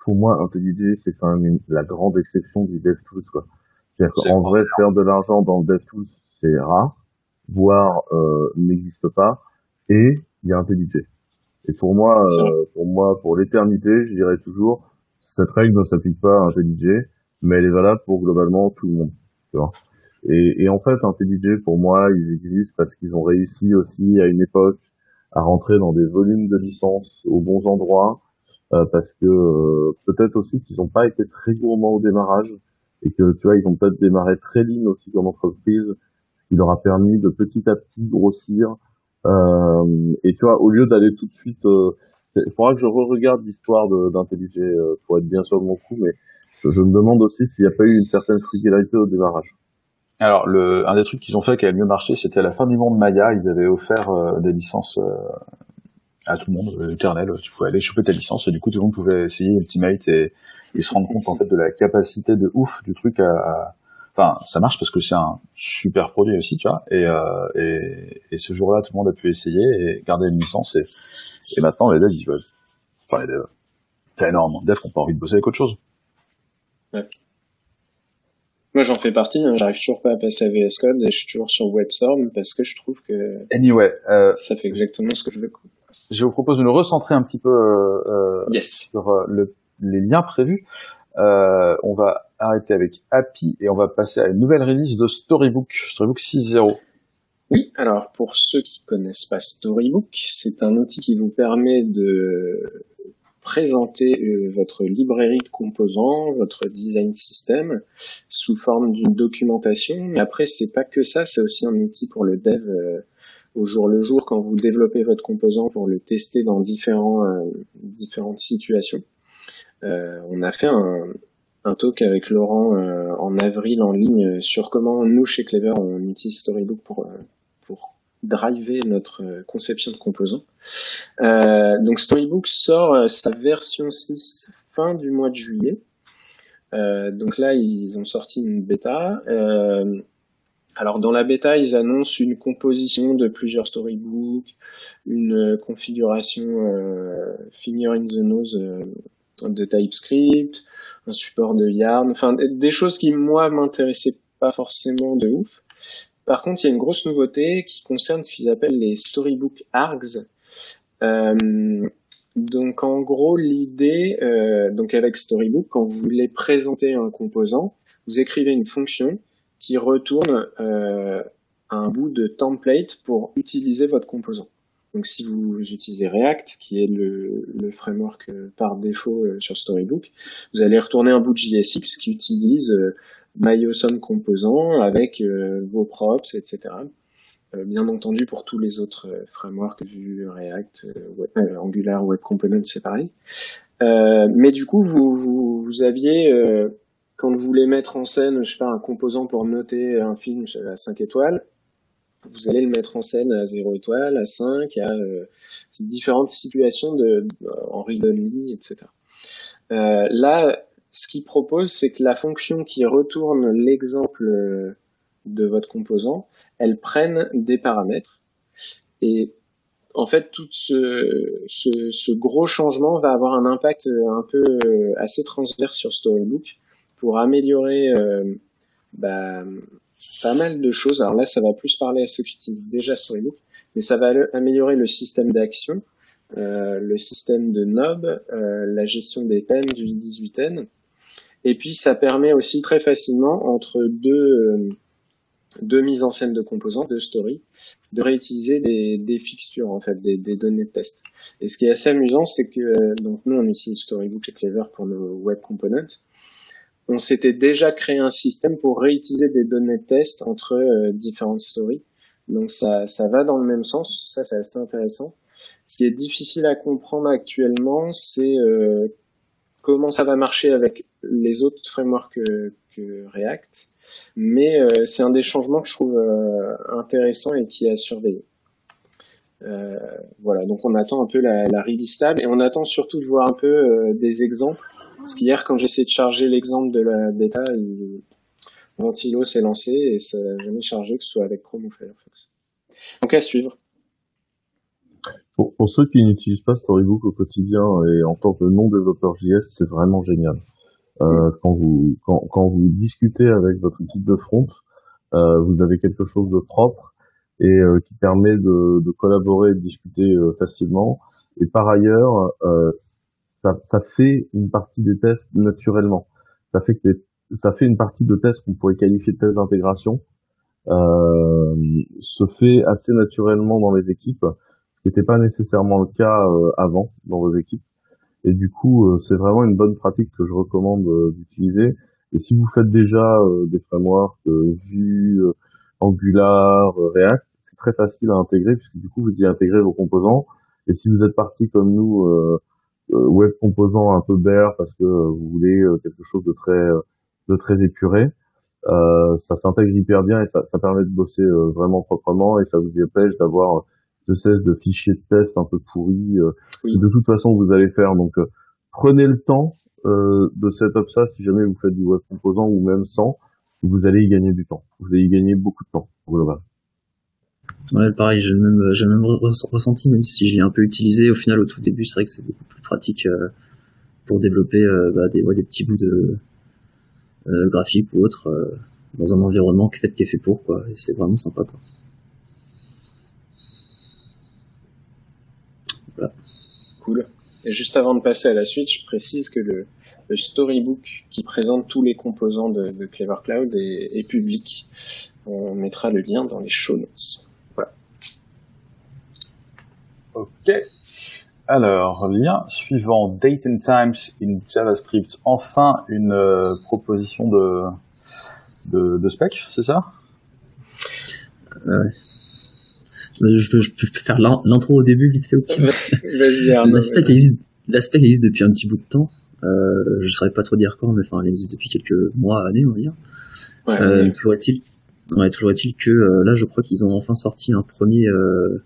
pour moi, IntelliJ, c'est quand même la grande exception du dev tools, quoi. C'est-à-dire qu'en vrai, faire de l'argent dans le dev tools, c'est rare voire euh, n'existe pas, et il y a un TDJ. Et pour moi, euh, pour moi, pour l'éternité, je dirais toujours, cette règle ne s'applique pas à un TDJ, mais elle est valable pour globalement tout le monde. Tu vois et, et en fait, un TDJ, pour moi, ils existent parce qu'ils ont réussi aussi à une époque à rentrer dans des volumes de licences aux bons endroits, euh, parce que euh, peut-être aussi qu'ils n'ont pas été très gourmands au démarrage et que tu vois, ils ont peut-être démarré très lean aussi comme entreprise qui leur a permis de petit à petit grossir. Euh, et tu vois, au lieu d'aller tout de suite, euh, il faudra que je re-regarde l'histoire d'IntelliJ euh, pour être bien sûr de mon coup, mais je, me demande aussi s'il n'y a pas eu une certaine frugalité au démarrage. Alors, le, un des trucs qu'ils ont fait qui a mieux marché, c'était à la fin du monde Maya, ils avaient offert euh, des licences euh, à tout le monde, éternel, tu pouvais aller choper ta licence, et du coup tout le monde pouvait essayer Ultimate et, et se rendre compte en fait de la capacité de ouf du truc à, enfin ça marche parce que c'est un super produit aussi tu vois et, euh, et, et ce jour-là tout le monde a pu essayer et garder une licence et, et maintenant les devs ils veulent enfin les devs t'as énormément de devs qui ont pas envie de bosser avec autre chose ouais. Moi, j'en fais partie. Hein. J'arrive toujours pas à passer à VS Code et je suis toujours sur WebStorm parce que je trouve que anyway, euh, ça fait exactement ce que je veux. Je vous propose de nous recentrer un petit peu euh, yes. sur le, les liens prévus. On va arrêter avec Happy et on va passer à une nouvelle release de Storybook, Storybook 6.0. Oui, alors pour ceux qui connaissent pas Storybook, c'est un outil qui vous permet de présenter euh, votre librairie de composants, votre design system sous forme d'une documentation. Après, c'est pas que ça, c'est aussi un outil pour le dev euh, au jour le jour quand vous développez votre composant pour le tester dans euh, différentes situations. On a fait un, un talk avec Laurent en avril en ligne sur comment nous chez Clever on utilise Storybook pour pour driver notre euh, conception de composants. Euh, donc Storybook sort euh, sa version 6 fin du mois de juillet. donc là, ils ont sorti une bêta. alors dans la bêta, ils annoncent une composition de plusieurs storybooks, une configuration finger in the nose de TypeScript, un support de Yarn, enfin des choses qui moi m'intéressaient pas forcément de ouf. Par contre, il y a une grosse nouveauté qui concerne ce qu'ils appellent les storybook args. Euh, donc en gros, l'idée, euh, donc avec Storybook, quand vous voulez présenter un composant, vous écrivez une fonction qui retourne euh, un bout de template pour utiliser votre composant. Donc si vous utilisez React, qui est le, framework par défaut sur Storybook, vous allez retourner un bout de JSX qui utilise MyAwesome composant avec euh, vos props, etc. Euh, bien entendu, pour tous les autres euh, frameworks, Vue, React, Angular, Web Components, c'est pareil. mais du coup, vous aviez, quand vous voulez mettre en scène, je sais pas, un composant pour noter un film à 5 étoiles, vous allez le mettre en scène à 0 étoile, à 5, à différentes situations de, en read-only, etc. là, ce qu'il propose, c'est que la fonction qui retourne l'exemple euh, de votre composant, elle prenne des paramètres. Et en fait, tout ce, ce, gros changement va avoir un impact euh, un peu euh, assez transverse sur Storybook pour améliorer bah, pas mal de choses. Alors là, ça va plus parler à ceux qui utilisent déjà Storybook, mais ça va améliorer le système d'action, le système de knob, la gestion des thèmes du 18N, et puis ça permet aussi très facilement entre deux euh, deux mises en scène de composants, de story, de réutiliser des, des fixtures en fait, des, des, données de test. Et ce qui est assez amusant, c'est que euh, donc nous on utilise Storybook et Clever pour nos web components. On s'était déjà créé un système pour réutiliser des données de test entre euh, différentes stories. Donc ça, ça va dans le même sens. Ça c'est assez intéressant. Ce qui est difficile à comprendre actuellement, c'est comment ça va marcher avec les autres frameworks que, React. Mais euh, c'est un des changements que je trouve euh, intéressant et qui est à surveiller. Euh, voilà, donc on attend un peu la, la release stable et on attend surtout de voir un peu des exemples. Parce qu'hier, quand j'essaie de charger l'exemple de la bêta, il... Ventilo s'est lancé et ça n'a jamais chargé, que ce soit avec Chrome ou Firefox. Donc à suivre. Pour, pour ceux qui n'utilisent pas Storybook au quotidien et en tant que non-développeur JS, c'est vraiment génial. Euh, quand vous quand, quand, vous discutez avec votre équipe de front, euh, vous avez quelque chose de propre et euh, qui permet de, de, collaborer et de discuter euh, facilement. Et par ailleurs, euh, ça, ça, fait une partie des tests naturellement. Ça fait que ça fait une partie de tests qu'on pourrait qualifier de tests d'intégration se fait assez naturellement dans les équipes ce qui n'était pas nécessairement le cas euh, avant dans vos équipes. Et du coup, euh, c'est vraiment une bonne pratique que je recommande euh, d'utiliser. Et si vous faites déjà des frameworks Vue, Angular, React, c'est très facile à intégrer puisque du coup vous y intégrez vos composants. Et si vous êtes parti comme nous, web composants un peu bare parce que vous voulez quelque chose de très de très épuré, ça s'intègre hyper bien et ça, ça permet de bosser vraiment proprement et ça vous y empêche d'avoir de cesse de fichiers de test un peu pourris euh, de toute façon vous allez faire. Donc euh, prenez le temps euh, de setup ça si jamais vous faites du web composant ou même sans, vous allez y gagner du temps. Vous allez y gagner beaucoup de temps au global. Ouais, pareil, j'ai même, j'ai même ressenti, même si je l'ai un peu utilisé, au final, au tout début, c'est vrai que c'est beaucoup plus pratique pour développer bah, des, ouais, des petits bouts de, graphique ou autre, dans un environnement qui est fait, qui est fait pour, quoi. Et c'est vraiment sympa, quoi. Voilà. Cool. Et juste avant de passer à la suite, je précise que le storybook qui présente tous les composants de, de Clever Cloud est, est, public. On mettra le lien dans les show notes. Voilà. Ok. Alors, lien suivant, Date and Times in JavaScript. Enfin, une euh, proposition de, de, de spec, c'est ça? Ouais. Je peux, je peux faire l'intro au début vite fait. Vas-y, L'aspect existe, existe depuis un petit bout de temps. Euh, je saurais pas trop dire quand, mais enfin, il existe depuis quelques mois, années, on va dire. Ouais, euh, ouais. Toujours est-il, ouais, toujours est-il que euh, là, je crois qu'ils ont enfin sorti un premier, euh,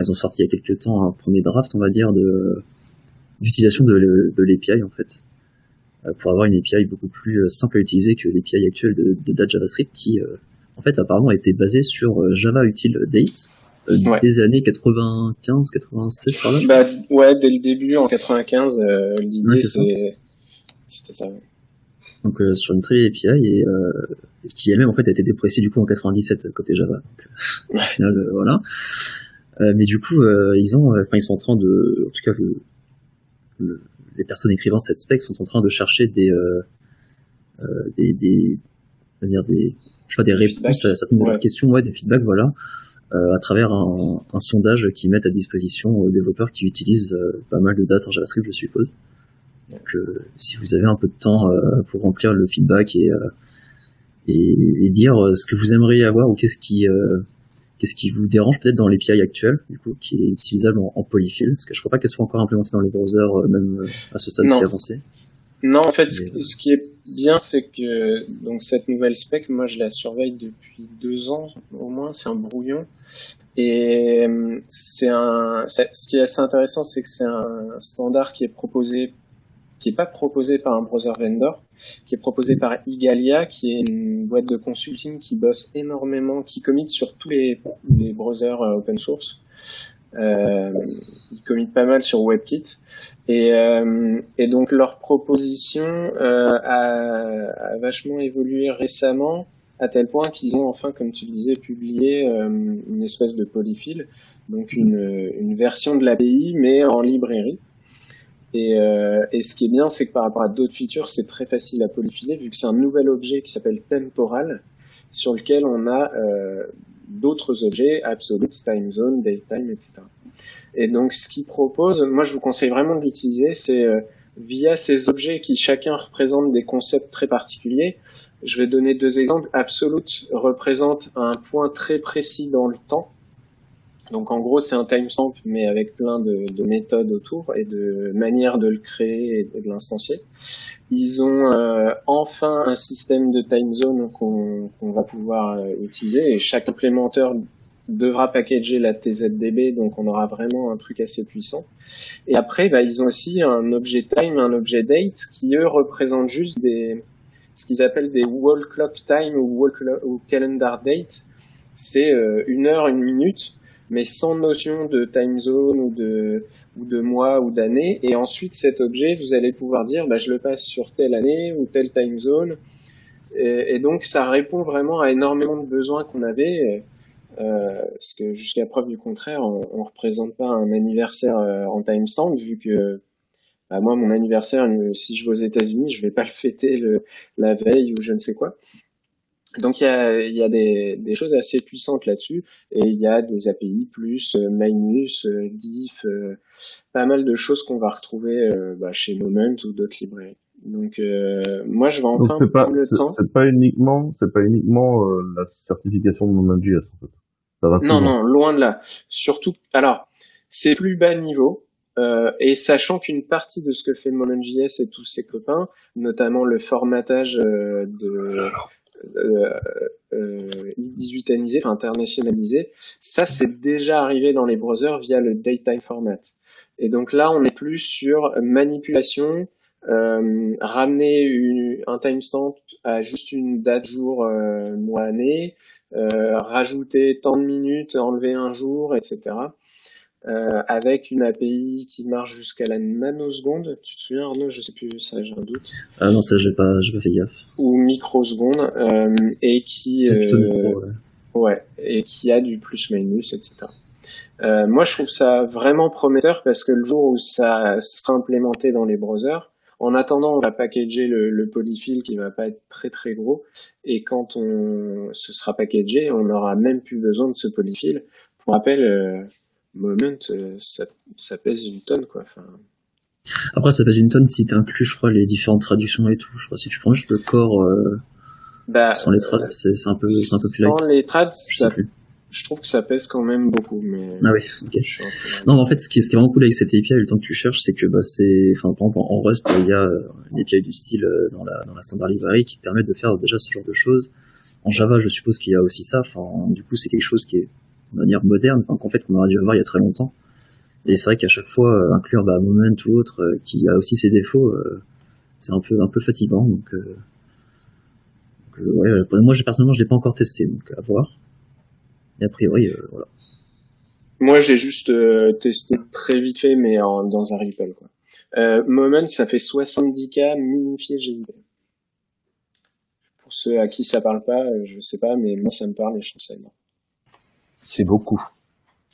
ils ont sorti il y a quelques temps un premier draft, on va dire, de d'utilisation de, de l'API en fait, euh, pour avoir une API beaucoup plus euh, simple à utiliser que l'API actuelle de, de JavaScript, qui en fait apparemment a été basée sur Java Util Date. Ouais. des années 95, 96 par là? Bah ouais, dès le début en 95, euh, l'idée Ouais, ça. c'était ça. ouais. donc euh, sur une très vieille API et euh, qui elle-même en fait a été dépréciée du coup en 97 côté Java. Donc euh, au final euh, voilà. Euh, mais du coup euh, ils ont, enfin ils sont en train de, en tout cas le, le- les personnes écrivant cette spec sont en train de chercher des euh, euh, des des, dire des je sais pas, des réponses à certaines Ouais. questions, ouais, des feedbacks, voilà, euh, à travers un, un sondage qu'ils mettent à disposition aux développeurs qui utilisent euh, pas mal de dates en JavaScript, je suppose. Donc, euh, si vous avez un peu de temps euh, pour remplir le feedback et, euh, et, et dire euh, ce que vous aimeriez avoir ou qu'est-ce qui euh, qu'est-ce qui vous dérange peut-être dans l'API actuelle, du coup, qui est utilisable en, en polyfill, parce que je crois pas qu'elle soit encore implémentée dans les browsers, euh, même euh, à ce stade si avancé. Non, en fait, ce, qui est bien, c'est que donc cette nouvelle spec, moi, je la surveille depuis deux ans au moins. C'est un brouillon, et euh, c'est un. Ce qui est assez intéressant, c'est que c'est un standard qui est proposé, qui est pas proposé par un browser vendor, qui est proposé par Igalia, qui est une boîte de consulting qui bosse énormément, qui commit sur tous les, les browsers euh, open source. Euh, ils commitent pas mal sur WebKit. Et, euh, et donc leur proposition euh, a, a vachement évolué récemment, à tel point qu'ils ont enfin, comme tu le disais, publié euh, une espèce de polyfill, donc une, une version de l'API, mais en librairie. Et, euh, et ce qui est bien, c'est que par rapport à d'autres features, c'est très facile à polyfiler, vu que c'est un nouvel objet qui s'appelle temporal, sur lequel on a euh, d'autres objets, absolute, time zone, datetime, etc. Et donc, ce qu'il propose, moi, je vous conseille vraiment de l'utiliser, c'est euh, via ces objets qui chacun représente des concepts très particuliers. Je vais donner deux exemples. Absolute représente un point très précis dans le temps. Donc, en gros, c'est un timestamp, mais avec plein de, de méthodes autour et de manières de le créer et de l'instancier. Ils ont euh, enfin un système de time zone qu'on qu'on va pouvoir euh, utiliser et chaque implémenteur devra packager la TZDB, donc on aura vraiment un truc assez puissant. Et après, bah, ils ont aussi un objet time, un objet date, qui eux représentent juste des, ce qu'ils appellent des wall clock time ou wall ou calendar date. C'est euh, une heure, une minute, mais sans notion de time zone ou de ou de mois ou d'année. Et ensuite, cet objet, vous allez pouvoir dire, bah, je le passe sur telle année ou telle time zone. Et, donc, ça répond vraiment à énormément de besoins qu'on avait. Euh, parce que jusqu'à preuve du contraire, on, on représente pas un anniversaire euh, en timestamp vu que bah, moi mon anniversaire, euh, si je vais aux États-Unis, je vais pas le fêter le, la veille ou je ne sais quoi. Donc il y a, il y a des, des choses assez puissantes là-dessus et il y a des API plus euh, Minus, euh, Diff, euh, pas mal de choses qu'on va retrouver euh, bah, chez Moment ou d'autres librairies. Donc euh, moi je vais Donc enfin pas prendre le c'est temps. c'est pas uniquement c'est pas uniquement euh, la certification de Node.js en fait. Ça va plus Non, loin. non, loin de là. Surtout, alors, c'est plus bas niveau, euh, et sachant qu'une partie de ce que fait MolonJS et tous ses copains, notamment le formatage euh, de euh, euh, I18anisé, enfin internationalisé, ça c'est déjà arrivé dans les browsers via le datetime format. Et donc là, on est plus sur manipulation, euh, ramener une- un timestamp à juste une date jour euh, mois année, euh, rajouter tant de minutes, enlever un jour, etc. euh, avec une API qui marche jusqu'à la nanoseconde. Tu te souviens Arnaud? Je sais plus, ça j'ai un doute. Ah non, ça j'ai pas, pas fait gaffe. Ou microseconde euh, et qui euh, ouais. et qui a du plus minus, etc. Euh, moi, je trouve ça vraiment prometteur parce que le jour où ça sera implémenté dans les browsers, en attendant, on va packager le, le polyfill qui va pas être très très gros, et quand on ce sera packagé, on n'aura même plus besoin de ce polyfill. Pour rappel, Moment, euh, ça, ça, pèse une tonne, quoi. Enfin... Après, ça pèse une tonne si tu inclus, je crois, les différentes traductions et tout. Je crois si tu prends juste le corps euh, bah, sans les trads, euh, c'est un peu, c'est un peu plus light. Sans les trads, ça, je trouve que ça pèse quand même beaucoup. Mais ah oui, ok. Non, mais en fait, ce qui, est, ce qui est vraiment cool avec cette API, le temps que tu cherches, c'est que bah, c'est, enfin, par exemple, en Rust, il y a une API du style euh, dans la, dans la standard library qui te permet de faire déjà ce genre de choses. En Java, je suppose qu'il y a aussi ça. Enfin, du coup, c'est quelque chose qui est, va dire, moderne, enfin, qu'en fait, qu'on aurait dû avoir il y a très longtemps. Et c'est vrai qu'à chaque fois, euh, inclure bah, Moment ou autre, euh, qui a aussi ses défauts, c'est un peu, un peu fatigant. Donc, ouais, moi, personnellement, je l'ai pas encore testé, donc à voir. Et a priori, euh, voilà. Moi, j'ai juste euh, testé très vite fait, mais en, dans un ripple. Quoi. Euh, Moment, ça fait 70K minifié GZP. Pour ceux à qui ça parle pas, euh, je sais pas, mais moi ça me parle et je trouve ça. C'est beaucoup.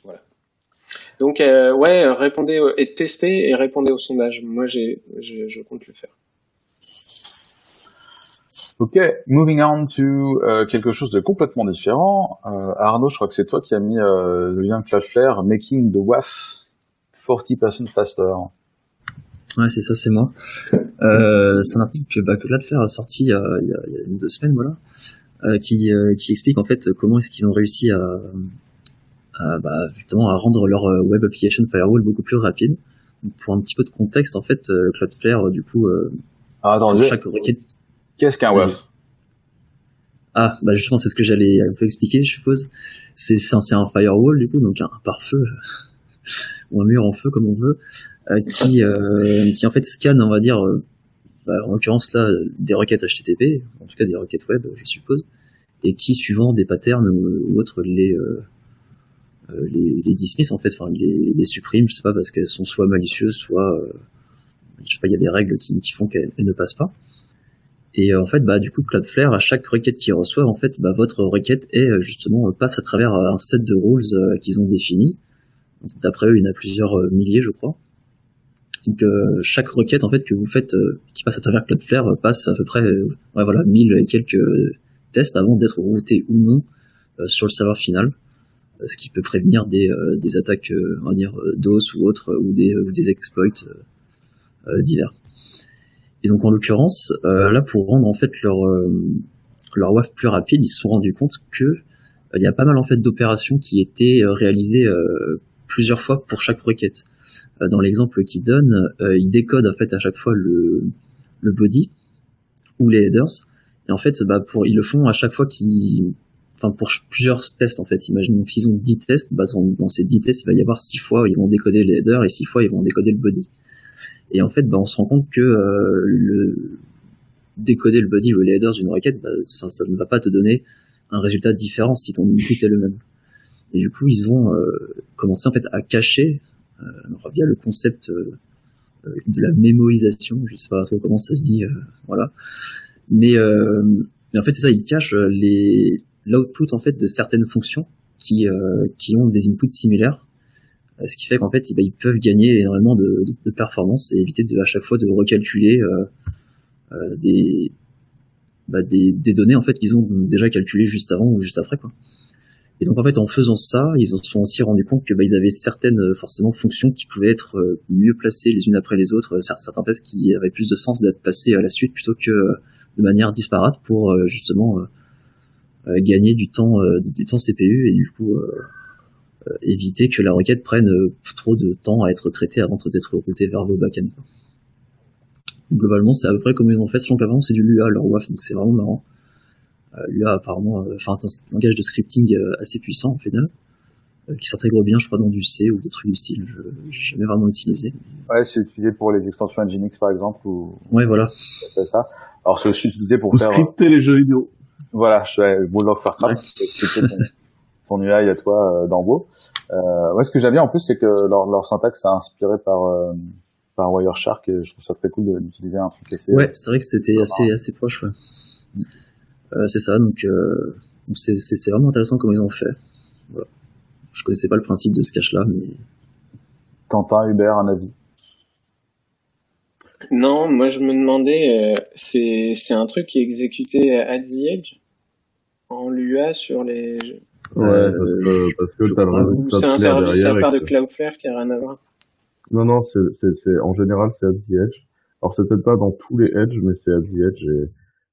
Voilà. Donc euh, ouais, répondez et testez et répondez au sondage. Moi, j'ai, je, je compte le faire. Ok, moving on to euh, quelque chose de complètement différent. Euh, Arnaud, je crois que c'est toi qui as mis euh, le lien Cloudflare, making the WAF 40% faster. Ouais, c'est ça, c'est moi. Euh, c'est un article que, bah, que Cloudflare a sorti il y a, il y une, deux semaines, voilà, qui, euh, qui explique en fait comment est-ce qu'ils ont réussi à, à bah, justement à rendre leur web application firewall beaucoup plus rapide. Donc, pour un petit peu de contexte, en fait, Cloudflare, du coup, ah, attends, chaque requête Qu'est-ce qu'un WAF? Ah, bah justement, c'est ce que j'allais un peu expliquer, je suppose. C'est c'est un firewall du coup, donc un, pare-feu ou un mur en feu comme on veut, euh, qui euh, qui en fait scanne, on va dire, euh, bah, en l'occurrence là, des requêtes HTTP, en tout cas des requêtes web, je suppose, et qui suivant des patterns ou, autres les les, les dismiss en fait, enfin les, les supprime, je sais pas parce qu'elles sont soit malicieuses, soit je sais pas, il y a des règles qui, qui font qu'elles ne passent pas. Et euh, en fait, bah, du coup, Cloudflare, à chaque requête qu'il reçoit, en fait, bah, votre requête est euh, justement euh, passe à travers un set de rules qu'ils ont définis. D'après eux, il y en a plusieurs milliers, je crois. Donc chaque requête en fait que vous faites qui passe à travers Cloudflare passe à peu près ouais, voilà mille et quelques tests avant d'être routé ou non sur le serveur final, ce qui peut prévenir des, des attaques on va dire DOS ou autres ou des, ou des exploits divers. Et donc en l'occurrence, euh, là pour rendre en fait leur euh, leur WAF plus rapide, ils se sont rendus compte que euh, il y a pas mal en fait d'opérations qui étaient réalisées plusieurs fois pour chaque requête. dans l'exemple qu'ils donne, ils décodent en fait à chaque fois le le body ou les headers. Et en fait, bah pour ils le font à chaque fois qu'ils enfin pour plusieurs tests en fait. Imaginons qu'ils ont 10 tests, bah dans ces 10 tests, il va y avoir 6 fois où ils vont décoder les headers et 6 fois ils vont décoder le body. Et en fait, bah, on se rend compte que euh, le décoder le body ou les headers d'une requête, bah, ça, ça, ne va pas te donner un résultat différent si ton input est le même. Et du coup, ils ont euh, commencé en fait à cacher, euh, via le concept euh, de la mémorisation, je sais pas trop comment ça se dit, voilà. Mais, mais en fait, c'est ça, ils cachent les l'output en fait de certaines fonctions qui qui ont des inputs similaires ce qui fait qu'en fait bah, ils peuvent gagner énormément de, de, de, performance et éviter de à chaque fois de recalculer euh, euh, des, bah, des, des données en fait qu'ils ont déjà calculées juste avant ou juste après quoi. Et donc en fait en faisant ça, ils se sont aussi rendu compte que bah, ils avaient certaines forcément fonctions qui pouvaient être mieux placées les unes après les autres, certains tests qui avaient plus de sens d'être passés à la suite plutôt que de manière disparate pour justement gagner du temps du temps CPU et du coup euh, éviter que la requête prenne euh, trop de temps à être traitée avant d'être routée vers vos backend. Globalement, c'est à peu près comme ils ont fait, sachant qu'avant c'est du Lua, leur WAF, donc c'est vraiment marrant. Euh, Lua apparemment, enfin un langage de scripting assez puissant en final, qui s'intègre bien, je crois, dans du C ou des trucs du style. Je n'ai jamais vraiment utilisé. Ouais, c'est utilisé pour les extensions Nginx par exemple ou. Ouais, voilà. C'est ça. Alors c'est aussi utilisé pour, faire. Scripter les jeux vidéo. Voilà, je vais World of Warcraft. ton UI à toi. Euh, ouais, ce que j'aime bien en plus, c'est que leur, leur syntaxe est inspiré par par Wireshark et je trouve ça très cool d'utiliser un truc assez. Ouais, c'est vrai que c'était assez assez proche. Ouais. Euh, c'est ça, donc euh, c'est c'est vraiment intéressant comment ils ont fait. Voilà. Je connaissais pas le principe de ce cache là, mais. Quentin, Hubert, un avis? Non, moi je me demandais, euh, c'est c'est un truc qui est exécuté à the edge? En l'UA sur les. Ouais, parce que, parce que t'as le C'est un service à part de Cloudflare qui a rien à voir. Non, non, c'est, c'est, c'est, en général, c'est at the edge. Alors, c'est peut-être pas dans tous les edge, mais c'est at the edge et,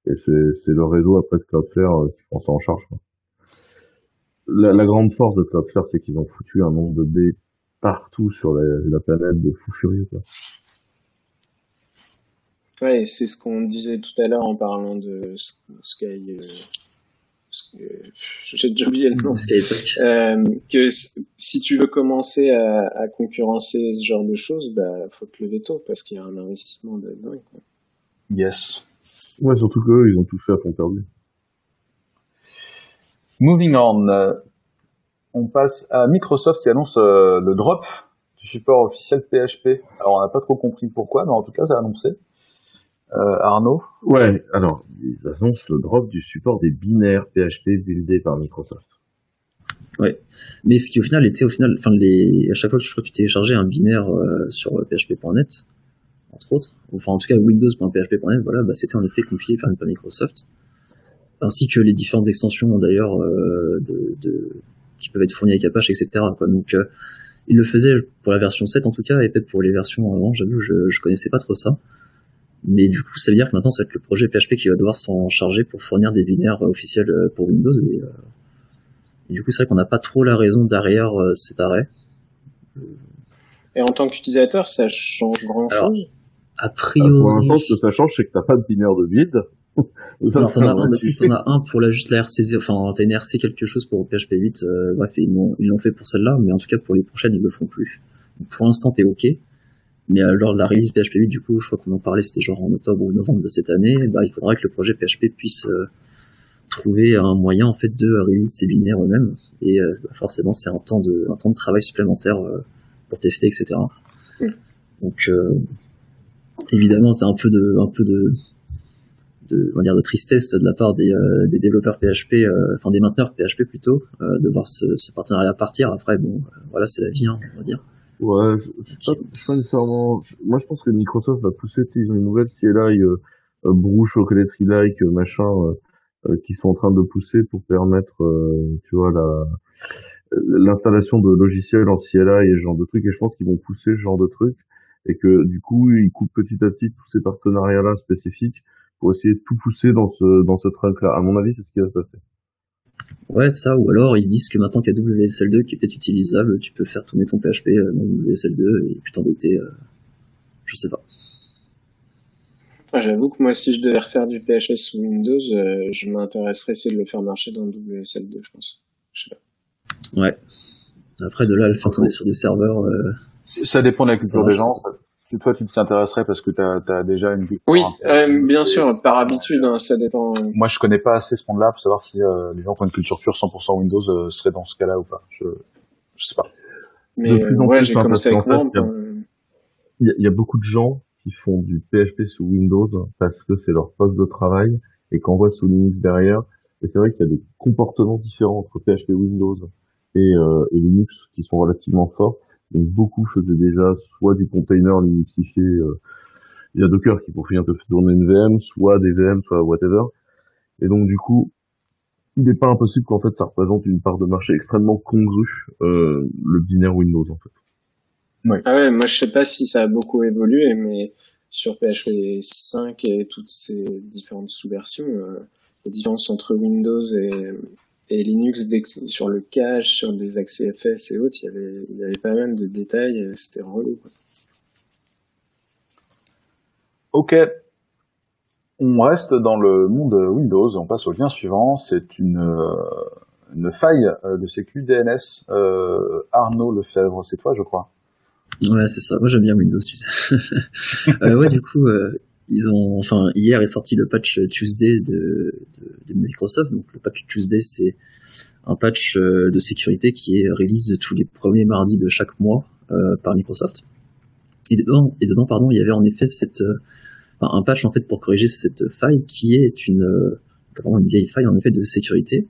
et c'est, le réseau après de Cloudflare euh, qui prend ça en charge. La, la, grande force de Cloudflare, c'est qu'ils ont foutu un nombre de B partout sur la, la planète de fou furieux, quoi. Ouais, c'est ce qu'on disait tout à l'heure en parlant de Sky, euh, j'ai déjà oublié le nom, euh, que si tu veux commencer à, à, concurrencer ce genre de choses, bah, faut te lever tôt parce qu'il y a un investissement dedans. Quoi. Yes. Ouais, surtout qu'eux, ils ont tout fait à fond perdu. Moving on, euh, on passe à Microsoft qui annonce euh, le drop du support officiel PHP. Alors on n'a pas trop compris pourquoi, mais en tout cas, c'est annoncé. Euh, Arnaud Ouais, alors, ils annoncent le drop du support des binaires PHP buildés par Microsoft. Ouais, mais ce qui au final était au final, enfin les, à chaque fois que je crois que tu téléchargeais un binaire euh, sur PHP.net, entre autres, enfin en tout cas Windows.php.net, voilà, bah, c'était en effet compilé par, Microsoft, ainsi que les différentes extensions d'ailleurs euh, de, de, qui peuvent être fournies avec Apache, etc. Quoi. Donc euh, il le faisait pour la version 7 en tout cas, et peut-être pour les versions avant, j'avoue, je, je connaissais pas trop ça. Mais du coup, ça veut dire que maintenant, ça va être le projet PHP qui va devoir s'en charger pour fournir des binaires officiels euh, pour Windows. Et, euh, du coup, c'est vrai qu'on n'a pas trop la raison derrière cet arrêt. Et en tant qu'utilisateur, ça change grand-chose? A priori... pour l'instant, ce que ça change, c'est que t'as pas de binaire de vide. T'en as, un, aussi, t'en as un pour la, juste la RC, enfin, t'as une RC quelque chose pour PHP 8, bref, ils l'ont, ils l'ont fait pour celle-là, mais en tout cas, pour les prochaines, ils le font plus. pour l'instant, t'es ok. Mais euh, lors de la release PHP 8, du coup, je crois qu'on en parlait, c'était genre en octobre ou novembre de cette année, bah, il faudra que le projet PHP puisse euh, trouver un moyen en fait de release ses binaires eux-mêmes. Et euh, bah, forcément, c'est un temps de un temps de travail supplémentaire pour tester, etc. Donc évidemment, c'est un peu de un peu de de, on va dire de tristesse de la part des, des développeurs PHP, enfin des mainteneurs PHP plutôt, de voir ce, ce, partenariat partir. Après, bon, voilà, c'est la vie, hein, on va dire. Ouais, je, pas, pas nécessairement. moi, je pense que Microsoft va pousser. Ils ont une nouvelle CLI euh, euh, Brew Chocolate like euh, machin euh, euh, qui sont en train de pousser pour permettre, tu vois, la l'installation de logiciels en CLI et ce genre de trucs. Et je pense qu'ils vont pousser ce genre de trucs et que du coup, ils coupent petit à petit tous ces partenariats-là spécifiques pour essayer de tout pousser dans ce dans ce truc-là. À mon avis, c'est ce qui va se passer. Ouais, ça, ou alors ils disent que maintenant qu'il y a WSL2 qui est peut-être utilisable, tu peux faire tourner ton PHP euh, dans WSL2 et puis t'embêter, euh, je sais pas. J'avoue que moi, si je devais refaire du PHP sous Windows, euh, je m'intéresserais essayer de le faire marcher dans WSL2, je pense. Je sais pas. Ouais. Après, de là, le faire tourner sur des serveurs. Ça dépend de la culture des gens toi, tu t'intéresserais parce que tu as, déjà une Oui, euh, bien sûr, par habitude, hein, ça dépend. Moi, je connais pas assez ce monde-là pour savoir si euh, les gens qui ont une culture pure 100% Windows euh, seraient dans ce cas-là ou pas. Je, je sais pas. Mais ouais, j'ai commencé avec moi. Il y, a beaucoup de gens qui font du PHP sous Windows parce que c'est leur poste de travail et qu'on voit sous Linux derrière. Et c'est vrai qu'il y a des comportements différents entre PHP Windows et, et Linux qui sont relativement forts. Donc beaucoup faisaient déjà soit du container linuxifié, euh, il y a Docker qui pour finir fait tourner une VM, soit des VM, soit whatever. Et donc du coup, il n'est pas impossible qu'en fait ça représente une part de marché extrêmement congrue, euh, le binaire Windows en fait. Ouais. Ah ouais, moi je sais pas si ça a beaucoup évolué, mais sur PHP 5 et toutes ces différentes sous-versions, euh, la différence entre Windows et, et Linux sur le cache, sur des accès FS et autres, il y avait, il y avait pas mal de détails, c'était relou. Quoi. Ok. On reste dans le monde Windows, on passe au lien suivant, c'est une, euh, une faille euh, de sécu DNS. Euh, Arnaud Lefebvre, c'est toi je crois? Ouais c'est ça, moi j'aime bien Windows tu sais. euh, ouais du coup, euh, ils ont, enfin, hier est sorti le patch Tuesday de, Microsoft. Donc le patch Tuesday, c'est un patch euh, de sécurité qui est release tous les premiers mardis de chaque mois euh, par Microsoft. Et dedans, et dedans, pardon, il y avait en effet cette, euh, un patch en fait pour corriger cette faille qui est une, vraiment une vieille faille en effet de sécurité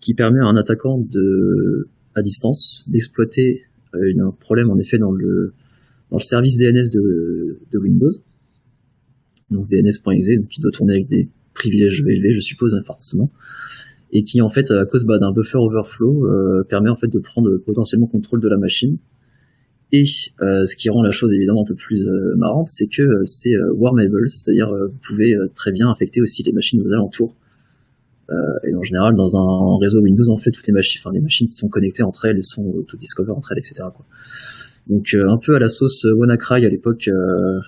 qui permet à un attaquant de, à distance, d'exploiter un problème en effet dans le, dans le service DNS de Windows donc DNS.exe, donc qui doit tourner avec des privilèges élevés, je suppose, hein, forcément, et qui en fait, à cause bah, d'un buffer overflow, euh, permet en fait de prendre potentiellement contrôle de la machine. Et euh, ce qui rend la chose évidemment un peu plus euh, marrante, c'est que c'est warmable, c'est-à-dire vous pouvez très bien infecter aussi les machines aux alentours. et en général, dans un réseau Windows, en fait, toutes les machines, enfin les machines sont connectées entre elles, sont auto-discover entre elles, etc. Quoi. Donc un peu à la sauce WannaCry à l'époque, euh,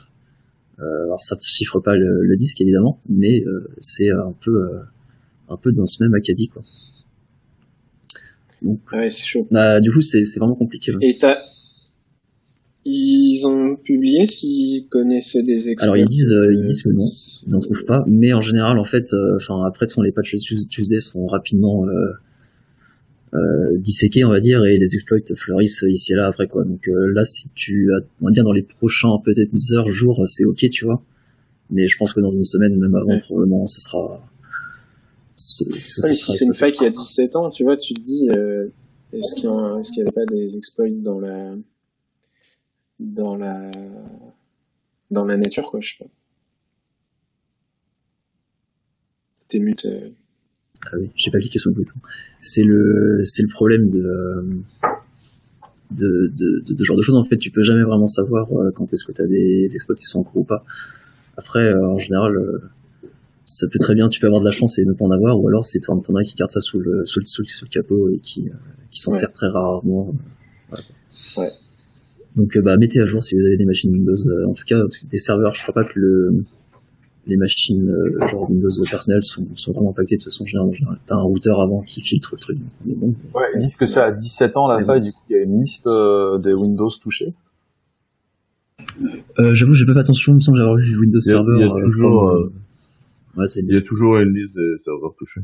alors ça ne chiffre pas le, disque évidemment, mais euh, c'est un peu euh, un peu dans ce même acabit quoi. Donc, ouais, c'est chaud. Bah, du coup, c'est vraiment compliqué. Et t'as ils ont publié s'ils connaissaient des experts. Alors ils disent, ils disent que non, ils en trouvent pas. Mais en général, en fait, enfin après, de les patchs Tuesday sont rapidement euh, disséqués, on va dire, et les exploits fleurissent ici et là après quoi. Donc euh, là, si tu, on va dire dans les prochains peut-être heures, jours, c'est ok, tu vois. Mais je pense que dans une semaine, même avant, probablement, ce sera. Ce, si c'est une faille qui a 17 ans, tu vois, tu te dis, euh, est-ce qu'il n'y avait pas des exploits dans la, dans la, dans la nature, quoi, je sais pas. T'es mute. Ah oui, j'ai pas cliqué sur le bouton. C'est le, c'est le problème de, de, de, de, de, genre de choses. En fait, tu peux jamais vraiment savoir euh, quand est-ce que tu as des exploits qui sont en cours ou pas. Après, euh, en général, euh, ça peut très bien, tu peux avoir de la chance et ne pas en avoir, ou alors c'est t'en as qui garde ça sous le, sous le, sous le, capot et qui, qui s'en sert très rarement. Ouais. Donc, bah, mettez à jour si vous avez des machines Windows. en tout cas, des serveurs, je crois pas que le, les machines euh, genre Windows personnelles sont, sont vraiment impactées de toute façon générale. T'as un routeur avant qui filtre le truc. Bon, ouais, ils disent que c'est à 17 ans la faille, du coup il y a une liste euh, des Windows touchés. Euh, J'avoue, j'ai pas fait attention, il me semble avoir vu Windows Server. Il y a, euh, toujours, euh, ouais, une il y a toujours une liste des serveurs touchés.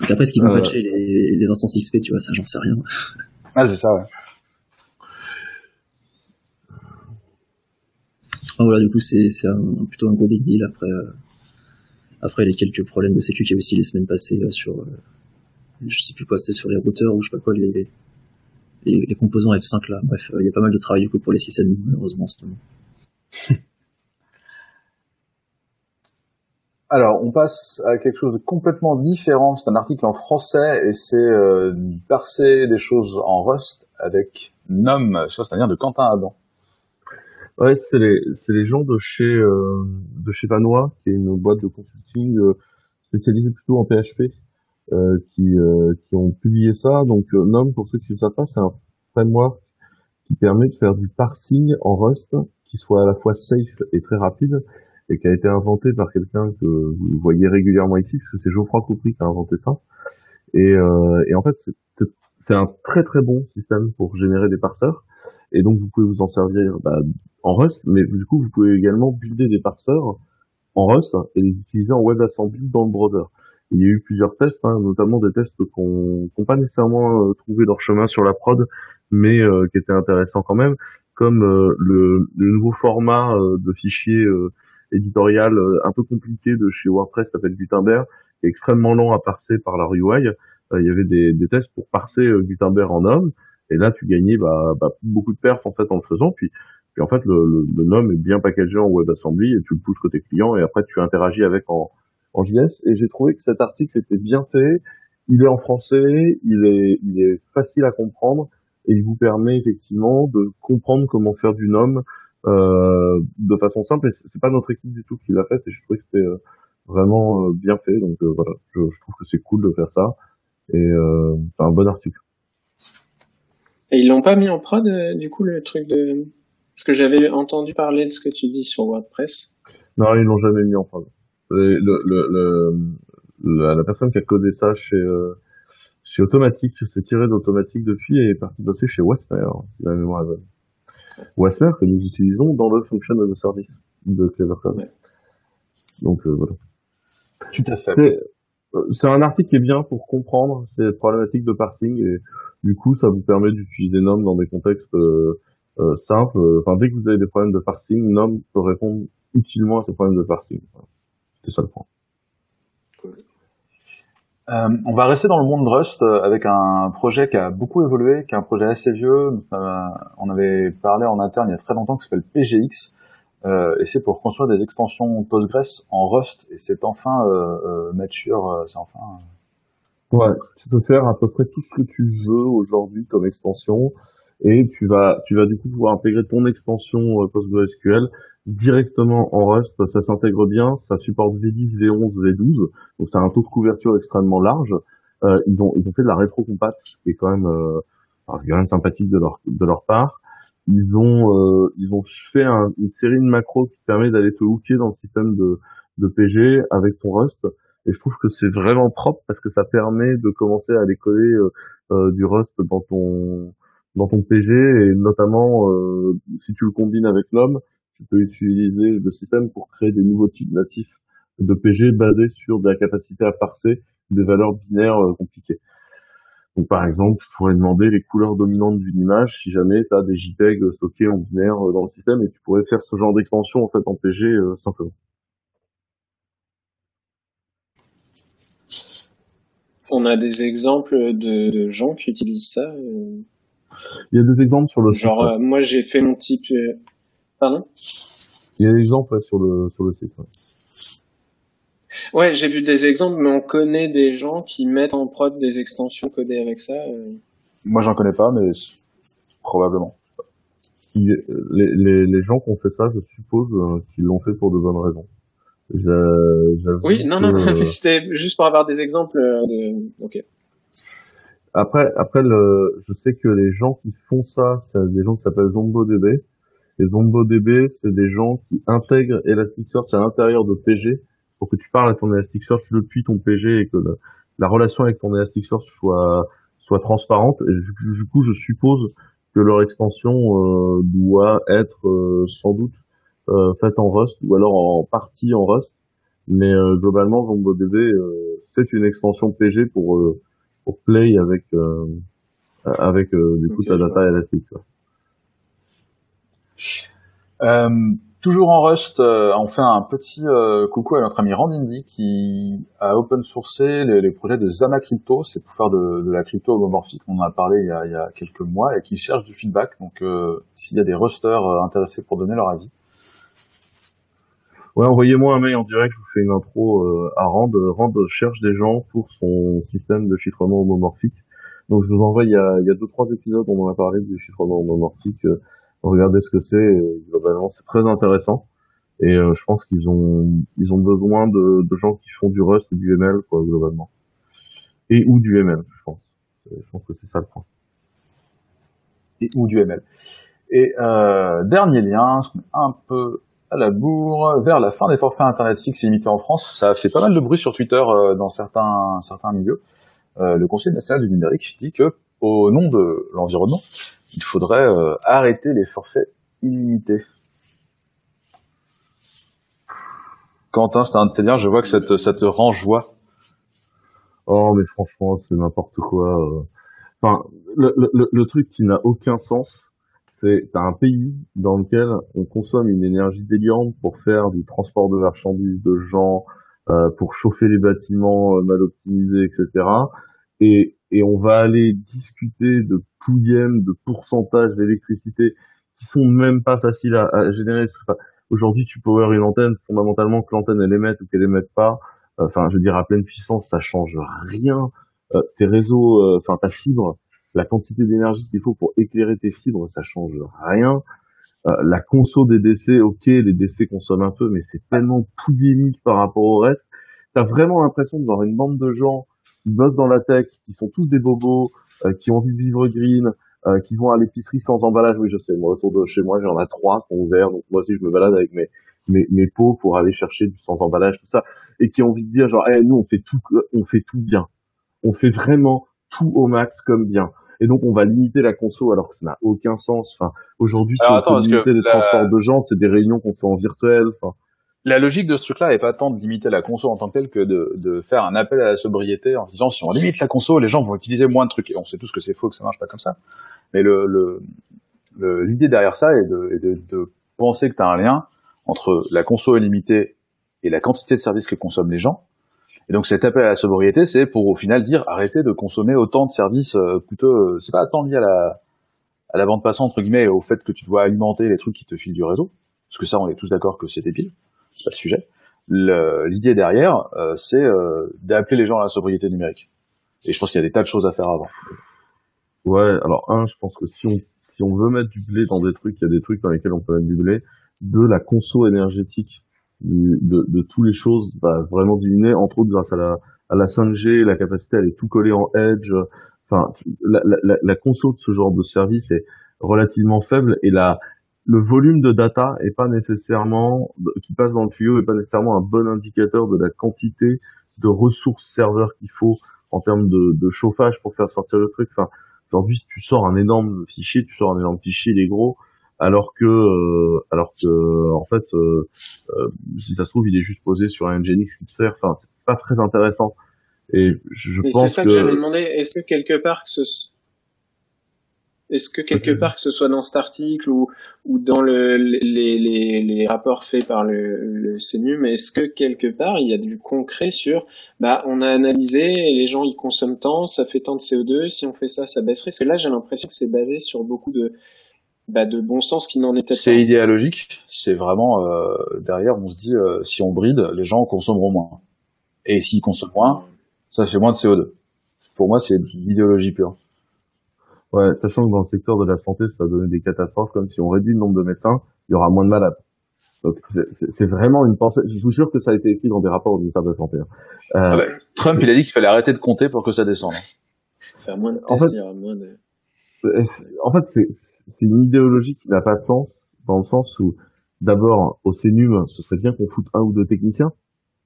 Donc après, ce qu'ils vont patcher les, les instances XP, tu vois, ça j'en sais rien. Ah, c'est ça, ouais. Voilà, du coup, c'est plutôt un gros big deal après, euh, après les quelques problèmes de sécurité aussi les semaines passées euh, sur, euh, je sais plus quoi, c'était sur les routeurs ou je sais pas quoi, les, les, composants F5 là. Bref, il y a pas mal de travail du coup pour les sysadmins, malheureusement, en ce moment. Alors, on passe à quelque chose de complètement différent. C'est un article en français et c'est euh, parser des choses en Rust avec NOM, ça c'est-à-dire de Quentin Adam. Ouais, c'est les, c'est les gens de chez, euh, de chez Vanois, qui est une boîte de consulting euh, spécialisée plutôt en PHP, euh, qui, euh, qui ont publié ça. Donc, euh, NOM, pour ceux qui ne savent pas, c'est un framework qui permet de faire du parsing en Rust, qui soit à la fois safe et très rapide, et qui a été inventé par quelqu'un que vous voyez régulièrement ici, parce que c'est Geoffroy Coupry qui a inventé ça. Et, euh, et en fait, c'est, c'est, c'est un très très bon système pour générer des parseurs. Et donc, vous pouvez vous en servir bah, en Rust, mais du coup, vous pouvez également builder des parseurs en Rust et les utiliser en WebAssembly dans le browser. Il y a eu plusieurs tests, hein, notamment des tests qu'on n'ont pas nécessairement euh, trouvé leur chemin sur la prod, mais euh, qui étaient intéressants quand même, comme euh, le, le, nouveau format de fichier éditorial un peu compliqué de chez WordPress, s'appelle Gutenberg, extrêmement lent à parser par la UI. il y avait des, des tests pour parser Gutenberg en homme, et là tu gagnais bah, bah, beaucoup de perf en fait en le faisant. Puis puis en fait, le, le, le nom est bien packagé en WebAssembly et tu le pousses côté client et après tu interagis avec en, en JS. Et j'ai trouvé que cet article était bien fait. Il est en français, il est, il est facile à comprendre et il vous permet effectivement de comprendre comment faire du nom euh, de façon simple. Et c'est pas notre équipe du tout qui l'a fait et je trouvais que c'était euh, vraiment euh, bien fait. Donc euh, voilà, je, je, trouve que c'est cool de faire ça et c'est un bon article. Et ils l'ont pas mis en prod du coup le truc de parce que j'avais entendu parler de ce que tu dis sur WordPress. Non, ils l'ont jamais mis en prod. Le, le, le, la, personne qui a codé ça chez, euh, chez Automatique, s'est tiré d'Automatique depuis et est parti bosser chez Westner, si la mémoire est bonne. Que nous utilisons dans le Function as a Service de Clever Code. Donc voilà. Tout à fait. C'est un article qui est bien pour comprendre ces problématiques de parsing et du coup ça vous permet d'utiliser NOM dans des contextes euh, simples. Enfin dès que vous avez des problèmes de parsing, NOM peut répondre utilement à ces problèmes de parsing. C'est ça le point. Euh, on va rester dans le monde de Rust euh, avec un projet qui a beaucoup évolué, qui est un projet assez vieux. Euh, on avait parlé en interne il y a très longtemps, qui s'appelle PGX, euh, et c'est pour construire des extensions Postgres en Rust. Et c'est enfin euh, mature, c'est enfin. Ouais, tu peux faire à peu près tout ce que tu veux aujourd'hui comme extension, et tu vas, tu vas du coup pouvoir intégrer ton extension PostgreSQL directement en Rust, ça s'intègre bien, ça supporte V10, V11, V12, donc c'est un taux de couverture extrêmement large. Euh, ils ont ils ont fait de la rétrocompat, ce qui est quand même euh, quand même sympathique de leur de leur part. Ils ont euh, ils ont fait une série de macros qui permet d'aller te hooker dans le système de de PG avec ton Rust. Et je trouve que c'est vraiment propre parce que ça permet de commencer à aller coller euh, euh, du Rust dans ton dans ton PG et notamment si tu le combines avec l'homme, tu peux utiliser le système pour créer des nouveaux types natifs de PG basés sur de la capacité à parser des valeurs binaires euh, compliquées. Donc par exemple, tu pourrais demander les couleurs dominantes d'une image si jamais tu as des JPEG stockés en binaire euh, dans le système et tu pourrais faire ce genre d'extension en fait en PG euh, simplement. On a des exemples de, gens qui utilisent ça. Il y a des exemples sur le genre moi j'ai fait mon type Pardon? Il y a des exemples sur le sur le site. Ouais, j'ai vu des exemples, mais on connaît des gens qui mettent en prod des extensions codées avec ça. Euh. Moi, j'en connais pas, mais probablement. Les, les, les gens qui ont fait ça, je suppose euh, qu'ils l'ont fait pour de bonnes raisons. Oui, non, non, c'était juste pour avoir des exemples euh, de. Ok. Après, après le, je sais que les gens qui font ça, c'est des gens qui s'appellent ZomboDB les ZomboDB, c'est des gens qui intègrent Elasticsearch à l'intérieur de PG pour que tu parles à ton Elasticsearch depuis ton PG et que la relation avec ton Elasticsearch soit soit transparente. Et du, coup, je suppose que leur extension euh, doit être euh, sans doute faite en Rust ou alors en partie en Rust. Mais globalement, ZomboDB, c'est une extension PG pour pour play avec avec du coup ta data Elasticsearch. Euh, toujours en Rust, euh, on fait un petit euh, coucou à notre ami Randindy qui a open sourcé les, projets de Zama Crypto. C'est pour faire de, la crypto homomorphique. On en a parlé il y a, il y a quelques mois et qui cherche du feedback. Donc, s'il y a des rusters intéressés pour donner leur avis. Ouais, envoyez-moi un mail en direct. Je vous fais une intro à Rand. Rand cherche des gens pour son système de chiffrement homomorphique. Donc, je vous envoie. Il y a, il y a deux trois épisodes. On en a parlé du chiffrement homomorphique regardez ce que c'est. C'est très intéressant. Et euh, je pense qu'ils ont ils ont besoin de, de, gens qui font du Rust et du ML quoi globalement. Et ou du ML, je pense. Je pense que c'est ça le point. Et ou du ML. Et euh, dernier lien, un peu à la bourre, vers la fin des forfaits internet fixes limités en France. Ça a fait pas mal de bruit sur Twitter euh, dans certains certains milieux. Euh, le Conseil national du numérique dit que au nom de l'environnement, il faudrait euh, arrêter les forfaits illimités. Quentin, c'est un de tes liens, je vois que ça te, ça te rend. Oh, mais franchement, c'est n'importe quoi. Euh. Enfin, le, le, le truc qui n'a aucun sens, c'est un pays dans lequel on consomme une énergie délirante pour faire du transport de marchandises, de gens, euh, pour chauffer les bâtiments mal optimisés, etc. Et et on va aller discuter de pouillem, de pourcentage d'électricité qui sont même pas faciles à, générer. Aujourd'hui, tu power une antenne, fondamentalement que l'antenne elle émette ou qu'elle émette pas. Enfin, je veux dire à pleine puissance, ça change rien. Euh, tes réseaux, euh, enfin ta fibre, la quantité d'énergie qu'il faut pour éclairer tes fibres, ça change rien. Euh, la conso des DC, ok, les DC consomment un peu, mais c'est tellement pouillémique par rapport au reste. T'as vraiment l'impression de voir une bande de gens qui bossent dans la tech, qui sont tous des bobos, euh, qui ont envie de vivre green, euh, qui vont à l'épicerie sans emballage. Oui, je sais, moi autour de chez moi, j'en ai trois qui ont ouvert, donc moi aussi je me balade avec mes mes, mes pots pour aller chercher du sans emballage, tout ça, et qui ont envie de dire genre, eh, nous on fait tout, on fait tout bien, on fait vraiment tout au max comme bien. Et donc on va limiter la conso alors que ça n'a aucun sens. Enfin, aujourd'hui, si on peut limiter les transports de gens, c'est des réunions qu'on fait en virtuel. Enfin, la logique de ce truc-là est pas tant de limiter la conso en tant que telle que de, de, faire un appel à la sobriété en disant si on limite la conso, les gens vont utiliser moins de trucs. Et on sait tous que c'est faux, que ça marche pas comme ça. Mais le, le, l'idée derrière ça est de, est de, de penser que tu as un lien entre la conso illimitée et la quantité de services que consomment les gens. Et donc cet appel à la sobriété, c'est pour au final dire arrêtez de consommer autant de services euh, plutôt, euh, c'est pas tant lié à la, à la bande passante entre guillemets, au fait que tu dois alimenter les trucs qui te filent du réseau, parce que ça on est tous d'accord que c'est débile, pas le sujet. L'idée derrière, euh, c'est d'appeler les gens à la sobriété numérique. Et je pense qu'il y a des tas de choses à faire avant. Ouais, alors un, je pense que si on si on veut mettre du blé dans des trucs, il y a des trucs dans lesquels on peut mettre du blé. De la conso énergétique de, de toutes les choses va vraiment diminuer, entre autres grâce à la, à la 5G, la capacité à aller tout coller en edge. Enfin, la, la, la conso de ce genre de service est relativement faible et la, le volume de data est pas nécessairement qui passe dans le tuyau est pas nécessairement un bon indicateur de la quantité de ressources serveurs qu'il faut en termes de, de, chauffage pour faire sortir le truc. Enfin, aujourd'hui, si tu sors un énorme fichier, tu sors un énorme fichier, il est gros alors que euh, alors que en fait euh, euh, si ça se trouve il est juste posé sur un Nginx Xer enfin c'est pas très intéressant. Et je, Mais pense c'est ça que, j'avais demandé est-ce que quelque part que ce est-ce que quelque part que ce soit dans cet article ou, ou dans le, les, les, les rapports faits par le, le CNUM, est-ce que quelque part il y a du concret sur bah on a analysé les gens ils consomment tant, ça fait tant de CO2, si on fait ça ça baisserait? Parce que là j'ai l'impression que c'est basé sur beaucoup de bah, de bon sens qui n'en était pas. C'est idéologique. C'est vraiment euh, derrière, on se dit euh, si on bride, les gens consommeront moins. Et s'ils consomment moins, ça fait moins de CO2. Pour moi, c'est l'idéologie pure. Ouais, sachant que dans le secteur de la santé, ça va donner des catastrophes, comme si on réduit le nombre de médecins, il y aura moins de malades. Donc c'est vraiment une pensée. Je vous jure que ça a été écrit dans des rapports du ministère de la Santé. Hein. Euh, ah Trump, il a dit qu'il fallait arrêter de compter pour que ça descende. Faire moins de tests, en fait, il y aura moins de... En fait, c'est c'est une idéologie qui n'a pas de sens, dans le sens où, d'abord, au CENUM, ce serait bien qu'on foute un ou deux techniciens,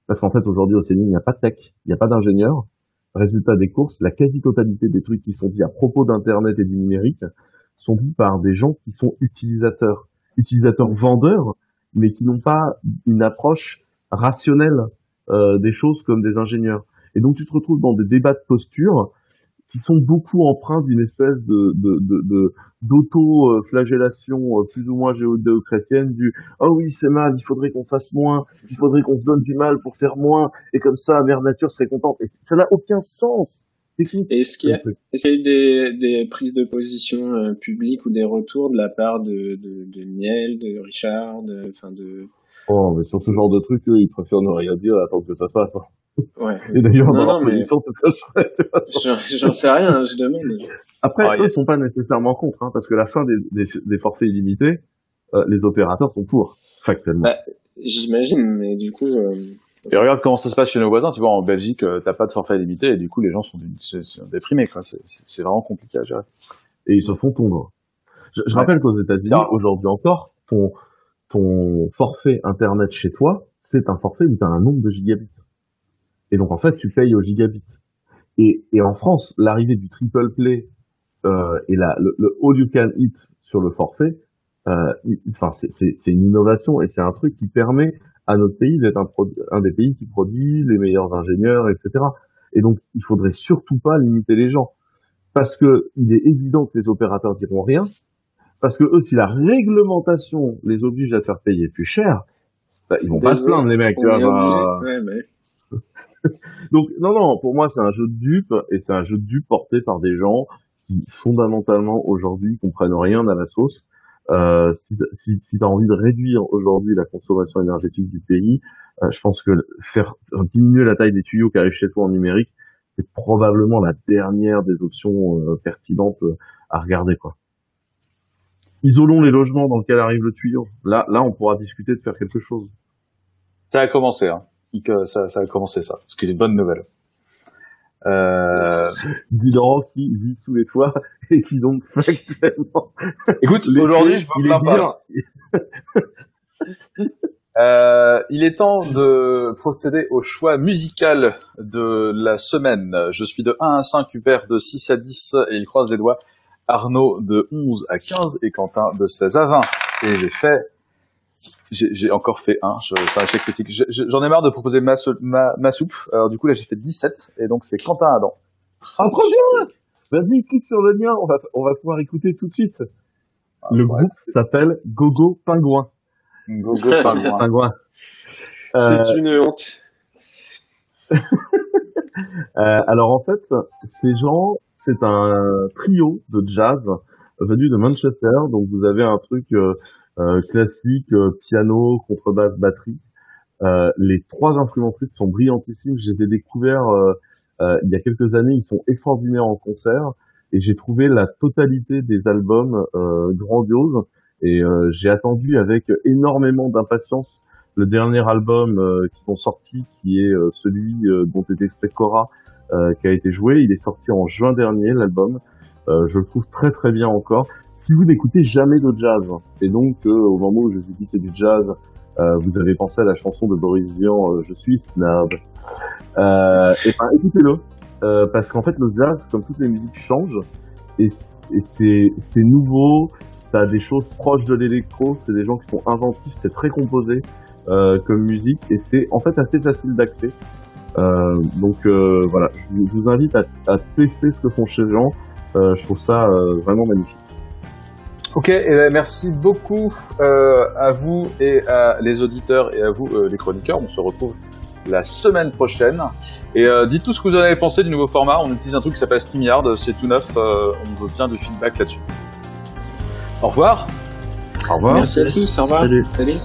parce qu'en fait, aujourd'hui, au CENUM, il n'y a pas de tech, il n'y a pas d'ingénieur. Résultat des courses, la quasi-totalité des trucs qui sont dits à propos d'Internet et du numérique sont dits par des gens qui sont utilisateurs, utilisateurs vendeurs, mais qui n'ont pas une approche rationnelle euh, des choses comme des ingénieurs. Et donc, tu te retrouves dans des débats de posture qui sont beaucoup empreints d'une espèce de, de, de, d'auto-flagellation euh, plus ou moins géo-chrétienne du « Oh oui, c'est mal, il faudrait qu'on fasse moins, il faudrait qu'on se donne du mal pour faire moins, et comme ça, Mère Nature serait contente. » Et ça n'a aucun sens est-ce qu'il y a, est-ce eu des, des prises de position euh, publiques ou des retours de la part de, de, de Niel, de Richard, de, enfin de... Oh, mais sur ce genre de truc, ils préfèrent ne rien dire, attendre que ça se passe. Hein. Ouais. Et d'ailleurs, non, non, mais... J'en sais rien, je demande. Après, ah, eux, ils sont pas nécessairement contre, hein, parce que la fin des, des, des forfaits illimités, euh, les opérateurs sont pour, factuellement. Bah, J'imagine, mais du coup... Euh... Et regarde comment ça se passe chez nos voisins, tu vois, en Belgique, euh, t'as pas de forfait illimité, et du coup, les gens sont, sont déprimés, quoi. C'est vraiment compliqué à gérer. Et ils se font tondre. Je, je rappelle qu'aux États-Unis, aujourd'hui encore, ton, ton forfait Internet chez toi, c'est un forfait où tu as un nombre de gigabits. Et donc en fait, tu payes au gigabit. Et, et en France, l'arrivée du triple play euh, et la, le, le, all you can eat sur le forfait, euh, enfin c'est une innovation et c'est un truc qui permet à notre pays d'être un, un, des pays qui produit les meilleurs ingénieurs, etc. Et donc il faudrait surtout pas limiter les gens parce que il est évident que les opérateurs diront rien parce que eux, si la réglementation les oblige à faire payer plus cher, bah, ils vont pas se plaindre les mecs. Bah... ouais, mais... Donc non, non, pour moi c'est un jeu de dupe et c'est un jeu de dupe porté par des gens qui fondamentalement aujourd'hui comprennent rien à la sauce. Euh, si si, si tu as envie de réduire aujourd'hui la consommation énergétique du pays, euh, je pense que faire diminuer la taille des tuyaux qui arrivent chez toi en numérique, c'est probablement la dernière des options euh, pertinentes euh, à regarder quoi. Isolons les logements dans lesquels arrive le tuyau. Là, là, on pourra discuter de faire quelque chose. Ça a commencé. Hein ça, ça a commencé ça, ce qui est une bonne nouvelle. Euh... Qui vit sous les toits et qui donc factuellement. Écoute, aujourd'hui, je veux pas. euh, il est temps de procéder au choix musical de la semaine. Je suis de 1 à 5, Hubert de 6 à 10 et il croise les doigts. Arnaud de 11 à 15 et Quentin de 16 à 20. Et j'ai fait J'ai encore fait un, je, c'est un échec critique. J'en ai marre de proposer ma, ma, ma, soupe. Alors du coup là j'ai fait 17 et donc c'est Quentin Adam. Ah trop bien Vas-y, clique sur le lien, on va, on va pouvoir écouter tout de suite. Ah, le groupe s'appelle Gogo Pingouin. Gogo Pingouin. C'est euh, une honte. Euh, alors en fait, ces gens, c'est un trio de jazz venu de Manchester. Donc vous avez un truc euh classique, piano, contrebasse, batterie. les trois instrumentistes sont brillantissimes. Je les ai découverts il y a quelques années. Ils sont extraordinaires en concert et j'ai trouvé la totalité des albums grandioses. Et j'ai attendu avec énormément d'impatience le dernier album euh, qui sont sortis, qui est euh, celui euh, dont était extrait Cora, qui a été joué. Il est sorti en juin dernier, l'album. Je le trouve très très bien encore. Si vous n'écoutez jamais de jazz, et donc au moment où je vous dis c'est du jazz, vous avez pensé à la chanson de Boris Vian, Je suis snob, et ben écoutez-le, parce qu'en fait le jazz, comme toutes les musiques, change, et, c'est nouveau, ça a des choses proches de l'électro, c'est des gens qui sont inventifs, c'est très composé. Euh, comme musique et c'est en fait assez facile d'accès. Euh, donc euh, voilà, je, vous invite à, à, tester ce que font chez gens. Je trouve ça vraiment magnifique. Ok, et ben, merci beaucoup euh, à vous et à les auditeurs et à vous les chroniqueurs. On se retrouve la semaine prochaine. Et euh, dites tout ce que vous en avez pensé du nouveau format. On utilise un truc qui s'appelle StreamYard, c'est tout neuf. on veut bien du feedback là-dessus. Au revoir. Au revoir. Merci à tous. Au revoir. Salut. Salut.